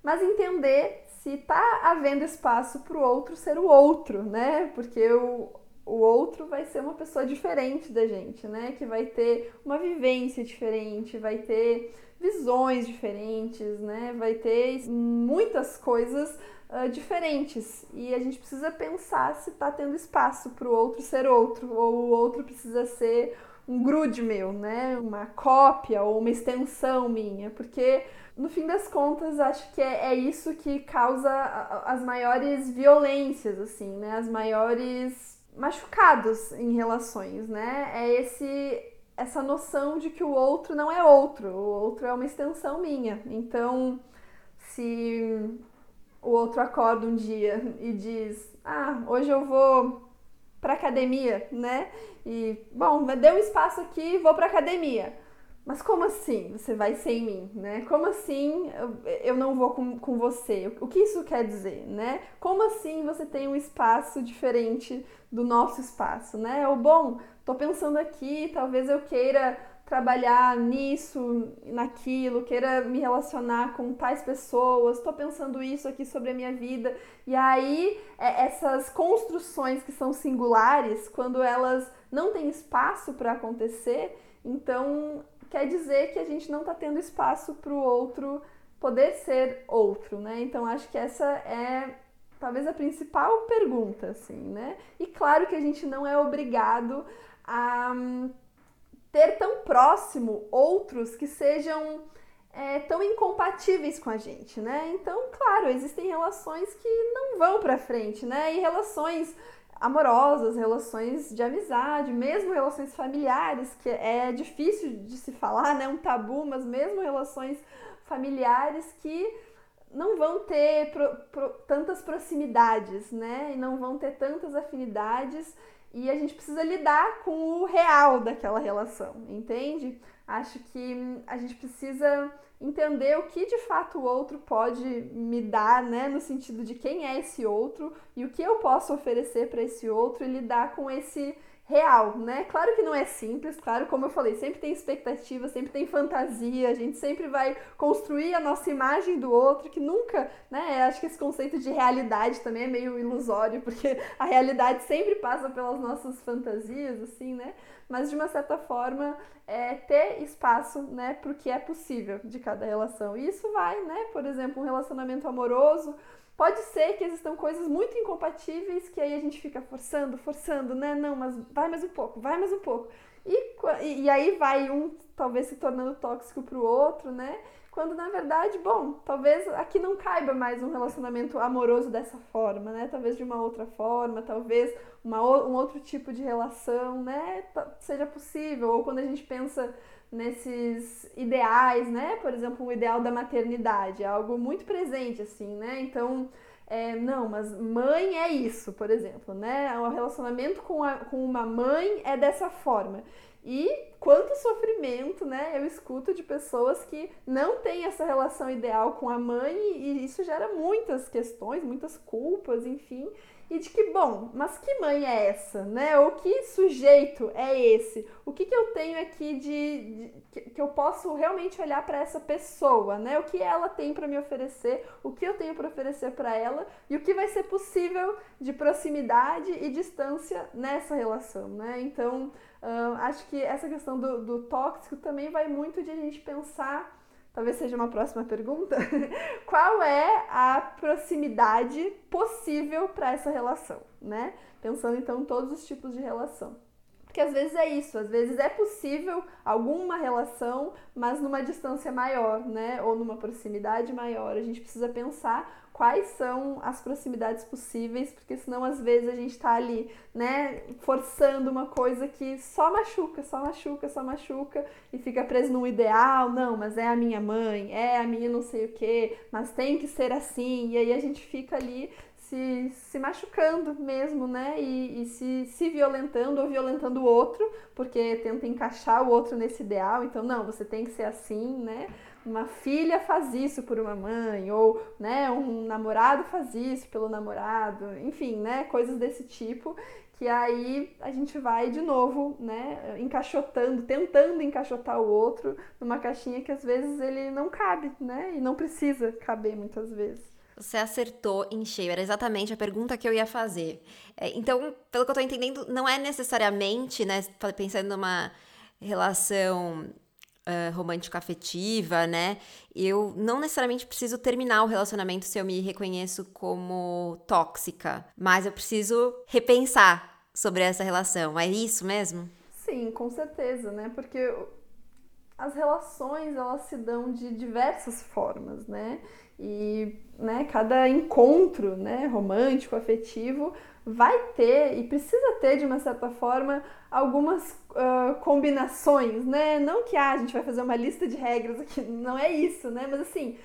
mas entender se está havendo espaço para o outro ser o outro, né? Porque o, o outro vai ser uma pessoa diferente da gente, né? Que vai ter uma vivência diferente, vai ter visões diferentes, né? Vai ter muitas coisas uh, diferentes e a gente precisa pensar se está tendo espaço para o outro ser outro ou o outro precisa ser um grude meu, né? Uma cópia ou uma extensão minha, porque no fim das contas acho que é, é isso que causa as maiores violências, assim, né? As maiores machucados em relações, né? É esse essa noção de que o outro não é outro, o outro é uma extensão minha. Então, se o outro acorda um dia e diz: "Ah, hoje eu vou para academia, né? E, bom, deu um espaço aqui, vou para academia. Mas como assim você vai sem mim, né? Como assim eu, não vou com, com você? O que isso quer dizer, né? Como assim você tem um espaço diferente do nosso espaço, né? Ou, bom, tô pensando aqui, talvez eu queira trabalhar nisso, naquilo, queira me relacionar com tais pessoas, estou pensando isso aqui sobre a minha vida. E aí, é, essas construções que são singulares, quando elas não têm espaço para acontecer, então quer dizer que a gente não está tendo espaço para o outro poder ser outro, né? Então acho que essa é talvez a principal pergunta, assim, né? E claro que a gente não é obrigado a ter tão próximo outros que sejam é, tão incompatíveis com a gente, né? Então, claro, existem relações que não vão para frente, né? E relações amorosas, relações de amizade, mesmo relações familiares, que é difícil de se falar, né? Um tabu, mas mesmo relações familiares que não vão ter pro, pro, tantas proximidades, né? E não vão ter tantas afinidades e a gente precisa lidar com o real daquela relação, entende? Acho que a gente precisa entender o que de fato o outro pode me dar, né, no sentido de quem é esse outro e o que eu posso oferecer para esse outro e lidar com esse real, né? Claro que não é simples, claro, como eu falei, sempre tem expectativa, sempre tem fantasia, a gente sempre vai construir a nossa imagem do outro, que nunca, né? Acho que esse conceito de realidade também é meio ilusório, [laughs] porque a realidade sempre passa pelas nossas fantasias, assim, né? Mas de uma certa forma, é ter espaço, né, o que é possível de cada relação. E isso vai, né? Por exemplo, um relacionamento amoroso Pode ser que existam coisas muito incompatíveis que aí a gente fica forçando, forçando, né? Não, mas vai mais um pouco, vai mais um pouco. E, e aí vai um talvez se tornando tóxico para o outro, né? Quando na verdade, bom, talvez aqui não caiba mais um relacionamento amoroso dessa forma, né? Talvez de uma outra forma, talvez uma, um outro tipo de relação, né? Seja possível. Ou quando a gente pensa nesses ideais, né? Por exemplo, o ideal da maternidade, é algo muito presente, assim, né? Então, é, não, mas mãe é isso, por exemplo, né? O relacionamento com, a, com uma mãe é dessa forma. E quanto sofrimento, né? Eu escuto de pessoas que não têm essa relação ideal com a mãe e isso gera muitas questões, muitas culpas, enfim e de que, bom, mas que mãe é essa, né? Ou que sujeito é esse? O que, que eu tenho aqui de, de que eu posso realmente olhar para essa pessoa, né? O que ela tem para me oferecer, o que eu tenho para oferecer para ela e o que vai ser possível de proximidade e distância nessa relação, né? Então, uh, acho que essa questão do, do tóxico também vai muito de a gente pensar talvez seja uma próxima pergunta, [laughs] qual é a proximidade possível para essa relação, né? Pensando então em todos os tipos de relação. Porque às vezes é isso, às vezes é possível alguma relação, mas numa distância maior, né? Ou numa proximidade maior. A gente precisa pensar quais são as proximidades possíveis, porque senão às vezes a gente tá ali, né, forçando uma coisa que só machuca, só machuca, só machuca e fica preso num ideal, não, mas é a minha mãe, é a minha não sei o que, mas tem que ser assim, e aí a gente fica ali se, se machucando mesmo, né? E, e, se, se violentando ou violentando o outro, porque tenta encaixar o outro nesse ideal. Então, não, você tem que ser assim, né? Uma filha faz isso por uma mãe, ou né, um namorado faz isso pelo namorado, enfim, né, coisas desse tipo, que aí a gente vai de novo, né, encaixotando, tentando encaixotar o outro numa caixinha que às vezes ele não cabe, né, e não precisa caber muitas vezes. Você acertou em cheio, era exatamente a pergunta que eu ia fazer. É, então, pelo que eu tô entendendo, não é necessariamente, né, pensando numa relação uh, romântico-afetiva, né? Eu não necessariamente preciso terminar o relacionamento se eu me reconheço como tóxica, mas eu preciso repensar sobre essa relação. É isso mesmo? Sim, com certeza, né? Porque as relações elas se dão de diversas formas, né? E né, cada encontro né, romântico, afetivo, vai ter e precisa ter, de uma certa forma, algumas uh, combinações, né? Não que ah, a gente vai fazer uma lista de regras aqui, não é isso, né? Mas assim,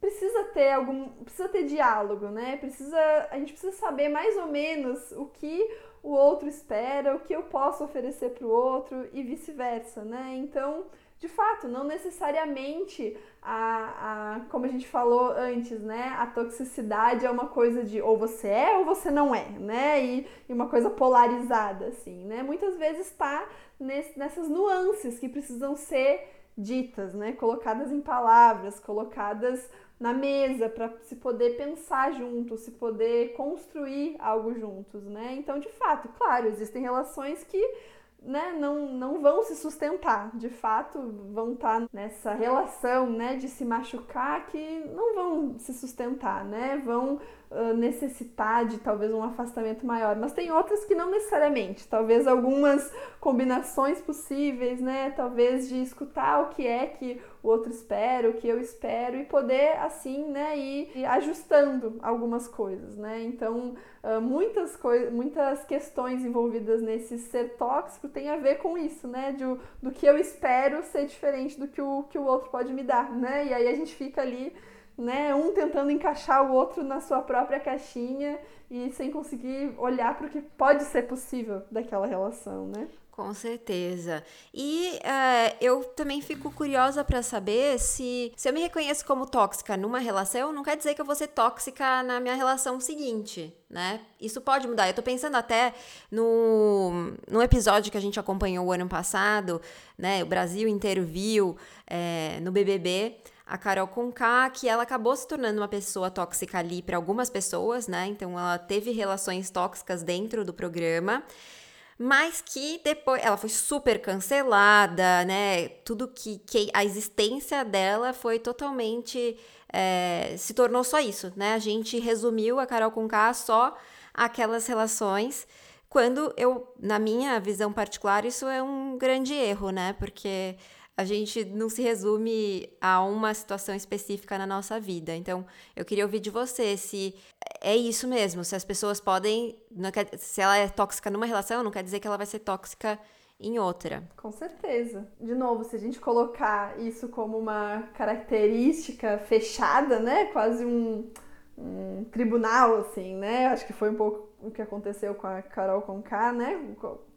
precisa ter algum. Precisa ter diálogo, né? Precisa. A gente precisa saber mais ou menos o que o outro espera, o que eu posso oferecer para o outro e vice-versa, né? Então de fato, não necessariamente a, a, como a gente falou antes, né? A toxicidade é uma coisa de ou você é ou você não é, né? E, e uma coisa polarizada, assim, né? Muitas vezes está nessas nuances que precisam ser ditas, né? Colocadas em palavras, colocadas na mesa para se poder pensar juntos, se poder construir algo juntos, né? Então, de fato, claro, existem relações que né, não, não vão se sustentar, de fato vão estar tá nessa relação né, de se machucar que não vão se sustentar, né, vão necessitar de talvez um afastamento maior, mas tem outras que não necessariamente, talvez algumas combinações possíveis, né, talvez de escutar o que é que o outro espera, o que eu espero e poder assim, né, ir ajustando algumas coisas, né, então uh, muitas, muitas questões envolvidas nesse ser tóxico tem a ver com isso, né? De, do que eu espero ser diferente do que o, que o outro pode me dar, né? E aí a gente fica ali né? Um tentando encaixar o outro na sua própria caixinha e sem conseguir olhar para o que pode ser possível daquela relação, né? Com certeza. E uh, eu também fico curiosa para saber se, se eu me reconheço como tóxica numa relação, não quer dizer que eu vou ser tóxica na minha relação seguinte, né? Isso pode mudar. Eu tô pensando até no, no episódio que a gente acompanhou o ano passado, né? O Brasil inteiro viu é, no BBB a Carol Conká, que ela acabou se tornando uma pessoa tóxica ali para algumas pessoas, né? Então ela teve relações tóxicas dentro do programa mas que depois ela foi super cancelada, né? Tudo que, que a existência dela foi totalmente é, se tornou só isso, né? A gente resumiu a Carol com K só aquelas relações. Quando eu, na minha visão particular, isso é um grande erro, né? Porque a gente não se resume a uma situação específica na nossa vida. Então, eu queria ouvir de você se é isso mesmo, se as pessoas podem. Quer, se ela é tóxica numa relação, não quer dizer que ela vai ser tóxica em outra. Com certeza. De novo, se a gente colocar isso como uma característica fechada, né? Quase um, um tribunal, assim, né? Acho que foi um pouco o que aconteceu com a Carol Conká, né?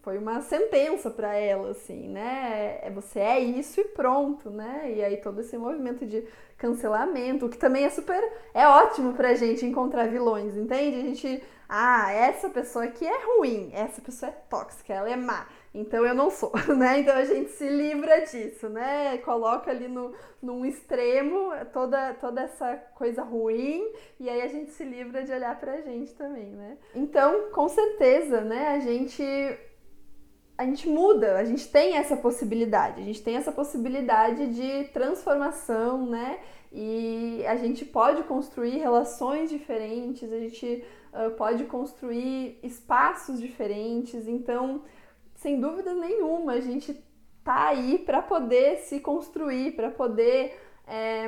foi uma sentença para ela, assim, né? É, você é isso e pronto, né? E aí todo esse movimento de cancelamento, que também é super. É ótimo pra gente encontrar vilões, entende? A gente. Ah, essa pessoa aqui é ruim, essa pessoa é tóxica, ela é má. Então eu não sou, [laughs] né? Então a gente se livra disso, né? Coloca ali no, num extremo toda, toda essa coisa ruim e aí a gente se livra de olhar pra gente também, né? Então, com certeza, né? A gente a gente muda, a gente tem essa possibilidade, a gente tem essa possibilidade de transformação, né? E a gente pode construir relações diferentes, a gente uh, pode construir espaços diferentes. Então, sem dúvida nenhuma, a gente tá aí para poder se construir, para poder é,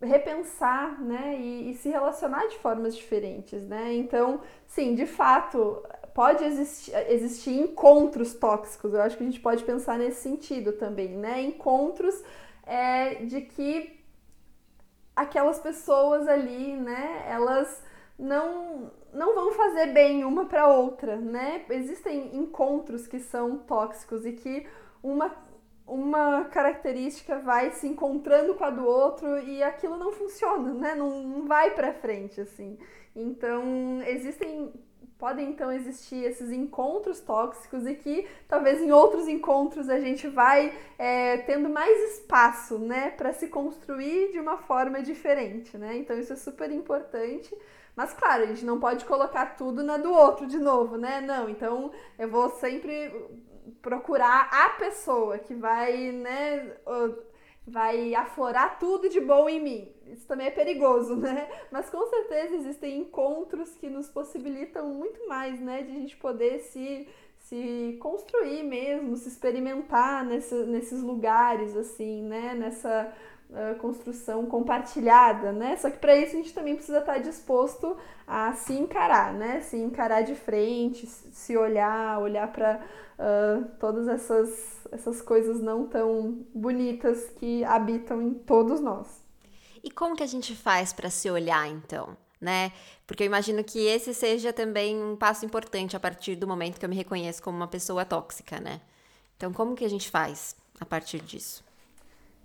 repensar, né? E, e se relacionar de formas diferentes, né? Então, sim, de fato, pode existir, existir encontros tóxicos. Eu acho que a gente pode pensar nesse sentido também, né? Encontros é, de que aquelas pessoas ali, né, elas não não vão fazer bem uma para outra, né? Existem encontros que são tóxicos e que uma uma característica vai se encontrando com a do outro e aquilo não funciona, né? Não, não vai para frente assim. Então, existem podem então existir esses encontros tóxicos e que talvez em outros encontros a gente vai é, tendo mais espaço, né, para se construir de uma forma diferente, né? Então isso é super importante. Mas claro, a gente não pode colocar tudo na do outro de novo, né? Não, então eu vou sempre procurar a pessoa que vai, né, vai aflorar tudo de bom em mim. Isso também é perigoso, [laughs] né? Mas com certeza existem encontros que nos possibilitam muito mais, né? De a gente poder se, se construir mesmo, se experimentar nesse, nesses lugares, assim, né? Nessa uh, construção compartilhada, né? Só que para isso a gente também precisa estar disposto a se encarar, né? Se encarar de frente, se olhar, olhar para uh, todas essas, essas coisas não tão bonitas que habitam em todos nós. E como que a gente faz para se olhar então? Né? Porque eu imagino que esse seja também um passo importante a partir do momento que eu me reconheço como uma pessoa tóxica, né? Então, como que a gente faz a partir disso?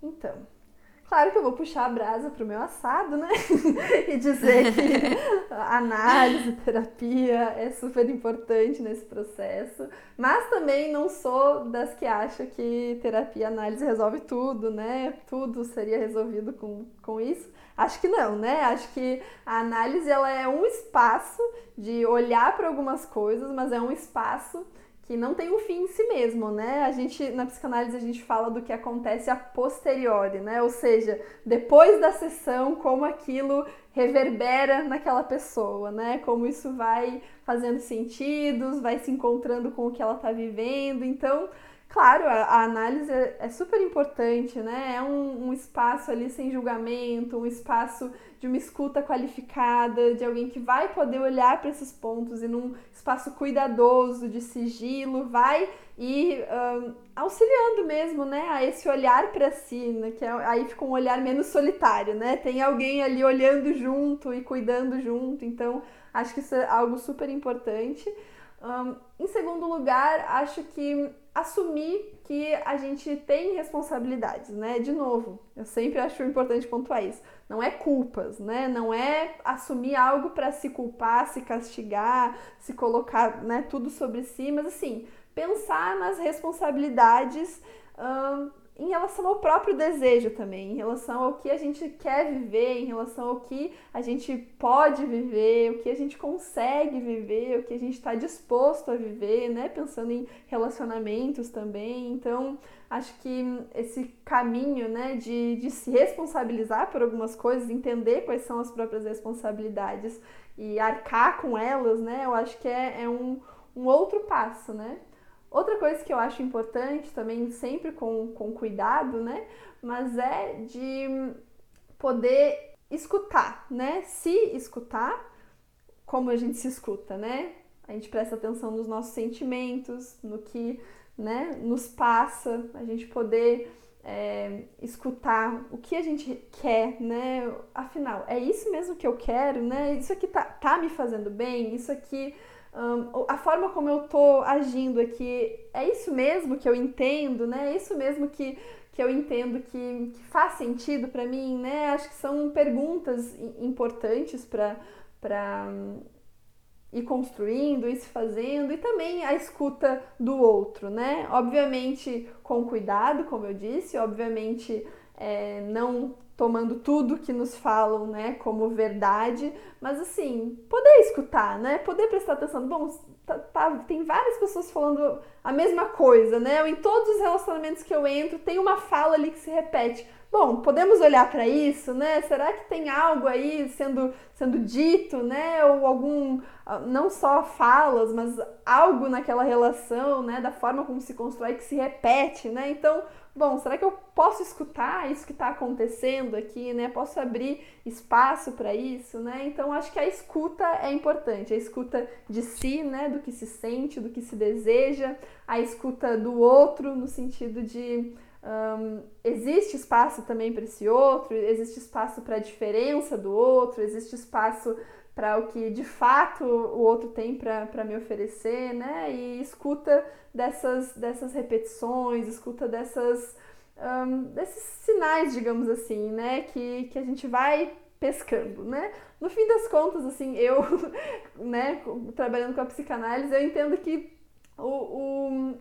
Então, Claro que eu vou puxar a brasa pro meu assado, né? [laughs] e dizer que [laughs] análise, terapia é super importante nesse processo. Mas também não sou das que acham que terapia e análise resolve tudo, né? Tudo seria resolvido com, com isso. Acho que não, né? Acho que a análise ela é um espaço de olhar para algumas coisas, mas é um espaço que não tem um fim em si mesmo, né? A gente na psicanálise a gente fala do que acontece a posteriori, né? Ou seja, depois da sessão, como aquilo reverbera naquela pessoa, né? Como isso vai fazendo sentidos, vai se encontrando com o que ela está vivendo. Então, Claro, a, a análise é, é, super importante, né? É um, um, espaço ali sem julgamento, um espaço de uma escuta qualificada, de alguém que vai poder olhar para esses pontos e num espaço cuidadoso, de sigilo, vai um, auxiliando mesmo, né? A esse olhar para si, né? Que é, aí fica um olhar menos solitário, né? Tem alguém ali olhando junto e cuidando junto, então acho que isso é algo super importante. Um, em segundo lugar, acho que assumir que a gente tem responsabilidades, né? De novo, eu sempre acho importante pontuar isso. Não é culpas, né? Não é assumir algo para se culpar, se castigar, se colocar, né, tudo sobre si, mas assim, pensar nas responsabilidades em relação ao próprio desejo também, em relação ao que a gente quer viver, em relação ao que a gente pode viver, o que a gente consegue viver, o que a gente está disposto a viver, né? Pensando em relacionamentos também. Então, acho que esse caminho, né, de, de se responsabilizar por algumas coisas, entender quais são as próprias responsabilidades e arcar com elas, né? Eu acho que é, é um, um outro passo, né? Outra coisa que eu acho importante também, sempre com, com cuidado, né? Mas é de poder escutar, né? Se escutar, como a gente se escuta, né? A gente presta atenção nos nossos sentimentos, no que né, nos passa, a gente poder é, escutar o que a gente quer, né? Afinal, é isso mesmo que eu quero, né? Isso aqui tá, tá me fazendo bem, isso aqui a forma como eu tô agindo aqui, é isso mesmo que eu entendo, né? É isso mesmo que, que eu entendo que, que faz sentido para mim, né? Acho que são perguntas importantes para ir construindo, ir se fazendo e também a escuta do outro, né? Obviamente com cuidado, como eu disse, obviamente é, não tomando tudo que nos falam, né, como verdade, mas assim, poder escutar, né, poder prestar atenção. Bom, tá, tá, tem várias pessoas falando a mesma coisa, né, em todos os relacionamentos que eu entro tem uma fala ali que se repete. Bom, podemos olhar para isso, né? Será que tem algo aí sendo, sendo dito, né? Ou algum, ah, não só falas, mas algo naquela relação, né? Da forma como se constrói que se repete, né? Então, bom, será que eu posso escutar isso que está acontecendo aqui, né? Posso abrir espaço para isso, né? Então acho que a escuta é importante, a escuta de si, né? Do que se sente, do que se deseja, a escuta do outro no sentido de um, existe espaço também para esse outro, existe espaço para a diferença do outro, existe espaço para o que de fato o outro tem para me oferecer, né? E escuta dessas, dessas repetições, escuta dessas, um, desses sinais, digamos assim, né? Que, que a gente vai pescando, né? No fim das contas, assim, eu, [laughs] né, trabalhando com a psicanálise, eu entendo que o, o,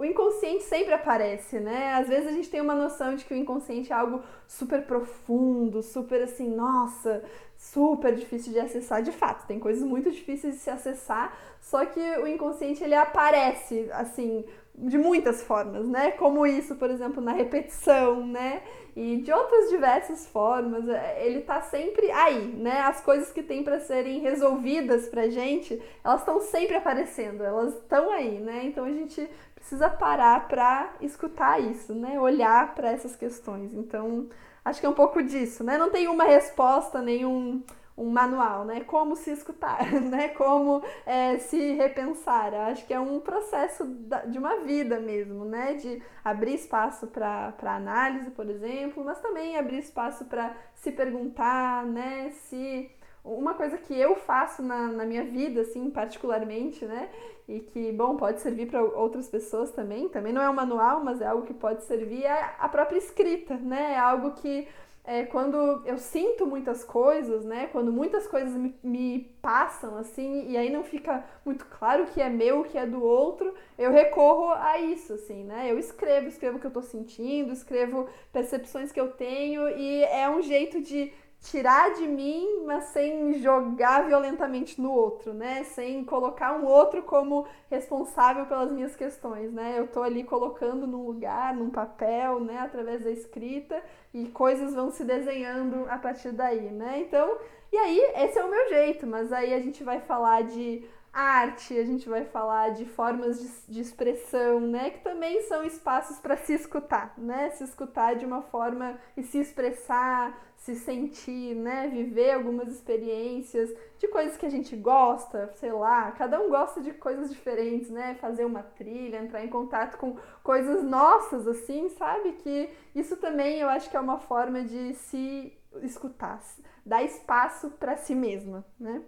o inconsciente sempre aparece, né? Às vezes a gente tem uma noção de que o inconsciente é algo super profundo, super assim, nossa, super difícil de acessar, de fato, tem coisas muito difíceis de se acessar, só que o inconsciente ele aparece assim de muitas formas, né? Como isso, por exemplo, na repetição, né? E de outras diversas formas, é, ele tá sempre aí, né? As coisas que tem para serem resolvidas pra gente, elas estão sempre aparecendo, elas estão aí, né? Então a gente precisa parar para escutar isso, né? Olhar para essas questões. Então, acho que é um pouco disso, né? Não tem uma resposta, nenhum um manual, né? Como se escutar, [laughs] né? Como é, se repensar. Acho que é um processo de uma vida mesmo, né? De abrir espaço para análise, por exemplo, mas também abrir espaço para se perguntar, né? Se uma coisa que eu faço na, na minha vida, assim, particularmente, né? E que, bom, pode servir para outras pessoas também. Também não é um manual, mas é algo que pode servir. É a própria escrita, né? É algo que é, quando eu sinto muitas coisas, né? Quando muitas coisas me, me, passam assim, e aí não fica muito claro o que é meu, o que é do outro, eu recorro a isso, assim, né? Eu escrevo, escrevo o que eu tô sentindo, escrevo percepções que eu tenho, e é um jeito de tirar de mim, mas sem jogar violentamente no outro, né? Sem colocar um outro como responsável pelas minhas questões, né? Eu tô ali colocando num lugar, num papel, né, através da escrita e coisas vão se desenhando a partir daí, né? Então, e aí esse é o meu jeito, mas aí a gente vai falar de arte, a gente vai falar de formas de, de expressão, né? Que também são espaços para se escutar, né? Se escutar de uma forma e se expressar, se sentir, né? Viver algumas experiências de coisas que a gente gosta, sei lá, cada um gosta de coisas diferentes, né? Fazer uma trilha, entrar em contato com coisas nossas, assim, sabe? Que isso também eu acho que é uma forma de se escutar, dar espaço para si mesma, né?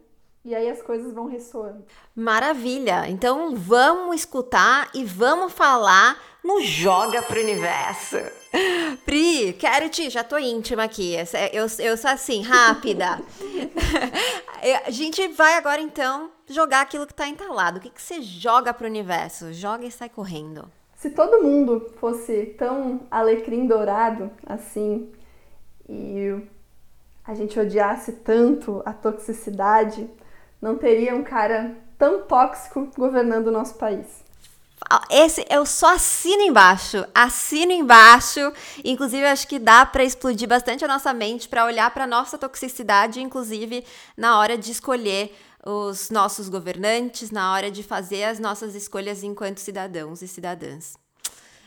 E aí as coisas vão ressoando. Maravilha! Então vamos escutar e vamos falar no Joga pro Universo. Pri, quero te. Já tô íntima aqui. Eu, eu sou assim, rápida. [laughs] A gente vai agora então jogar aquilo que tá entalado. O que, que você joga pro universo? Joga e sai correndo. Se todo mundo fosse tão alecrim dourado assim e a gente odiasse tanto a toxicidade não teria um cara tão tóxico governando o nosso país. Esse eu só assino embaixo, assino embaixo. Inclusive, acho que dá para explodir bastante a nossa mente para olhar para nossa toxicidade, inclusive na hora de escolher os nossos governantes, na hora de fazer as nossas escolhas enquanto cidadãos e cidadãs.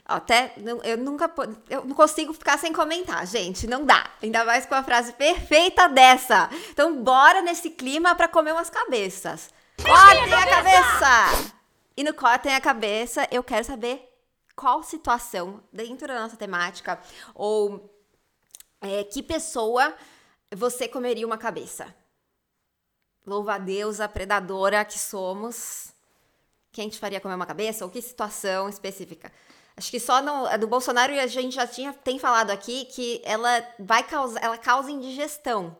Até eu nunca eu não consigo ficar sem comentar, gente, não dá. Ainda mais com a frase perfeita dessa. Então bora nesse clima para comer umas cabeças. Cortem a cabeça. E no cortem a cabeça, eu quero saber qual situação dentro da nossa temática ou é, que pessoa você comeria uma cabeça. Louva a Deus, a predadora que somos. Quem te faria comer uma cabeça ou que situação específica? Acho que só do Bolsonaro a gente já tinha, tem falado aqui que ela vai causar, ela causa indigestão.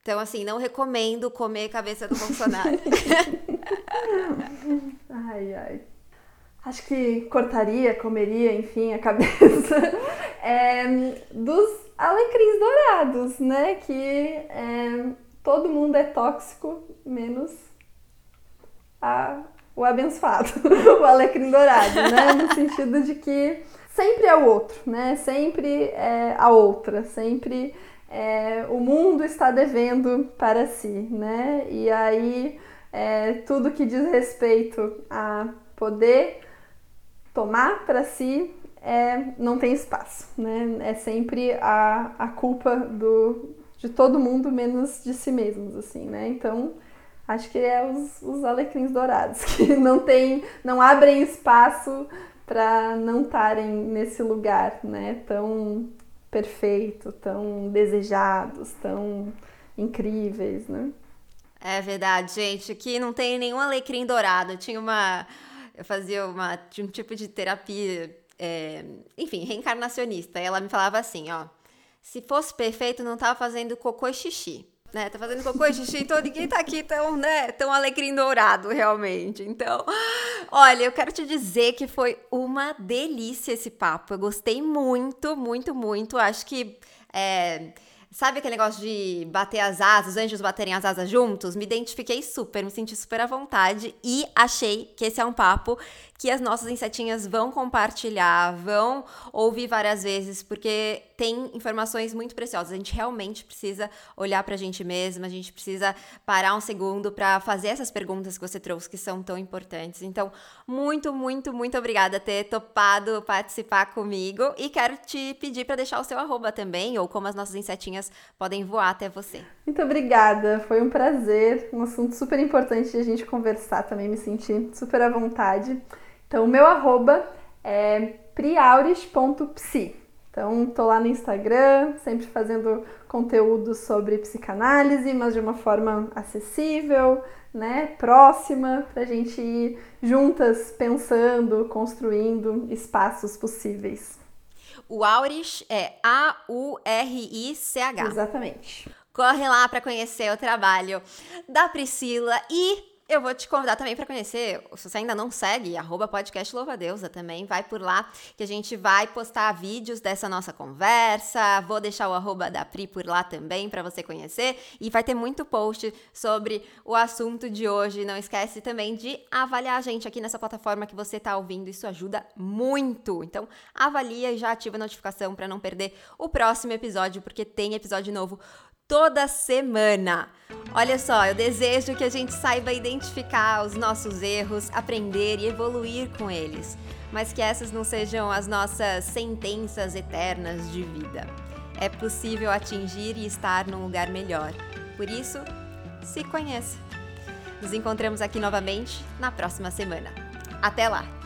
Então, assim, não recomendo comer cabeça do Bolsonaro. [laughs] ai, ai. Acho que cortaria, comeria, enfim, a cabeça [laughs] é, dos alecrins dourados, né? Que é, todo mundo é tóxico, menos a o abençoado, [laughs] o alecrim dourado, né? No sentido de que sempre é o outro, né? Sempre é a outra, sempre é, o mundo está devendo para si, né? E aí é, tudo que diz respeito a poder tomar para si é, não tem espaço, né? É sempre a, a culpa do, de todo mundo menos de si mesmos, assim, né? Então acho que é os, os alecrins dourados, [laughs] que não tem, não abrem espaço para não estarem nesse lugar, né, tão perfeito, tão desejados, tão incríveis, né? É verdade, gente. Aqui não tem nenhum alecrim dourado. Tinha uma. Eu fazia uma, um tipo de terapia, é, enfim, reencarnacionista. E ela me falava assim: ó, se fosse perfeito, não tava fazendo cocô e xixi né? Tá fazendo cocô e xixi, então ninguém tá aqui tão, né, tão alecrim dourado, realmente. Então, olha, eu quero te dizer que foi uma delícia esse papo. Eu gostei muito, muito, muito. Acho que é, Sabe aquele negócio de bater as asas, os anjos baterem as asas juntos? Me identifiquei super, me senti super à vontade e achei que esse é um papo que as nossas insetinhas vão compartilhar, vão ouvir várias vezes, porque tem informações muito preciosas. A gente realmente precisa olhar pra gente mesma, a gente precisa parar um segundo para fazer essas perguntas que você trouxe que são tão importantes. Então, muito, muito, muito obrigada por ter topado participar comigo e quero te pedir para deixar o seu arroba também, ou como as nossas insetinhas podem voar até você. Muito obrigada, foi um prazer, um assunto super importante de a gente conversar também, me senti super à vontade. Então, o meu arroba é priaures.psi. Então, tô lá no Instagram, sempre fazendo conteúdo sobre psicanálise, mas de uma forma acessível, né, próxima, pra gente ir juntas pensando, construindo espaços possíveis. O Auris é A-U-R-I-C-H. Exatamente. Corre lá para conhecer o trabalho da Priscila e eu vou te convidar também para conhecer, se você ainda não segue, arroba podcast Louva Deusa também, vai por lá que a gente vai postar vídeos dessa nossa conversa, vou deixar o arroba da Pri por lá também para você conhecer e vai ter muito post sobre o assunto de hoje. Não esquece também de avaliar a gente aqui nessa plataforma que você está ouvindo, isso ajuda muito. Então, avalia e já ativa a notificação para não perder o próximo episódio, porque tem episódio novo toda semana. Olha só, eu desejo que a gente saiba identificar os nossos erros, aprender e evoluir com eles, mas que essas não sejam as nossas sentenças eternas de vida. É possível atingir e estar num lugar melhor. Por isso, se conheça. Nos encontramos aqui novamente na próxima semana. Até lá!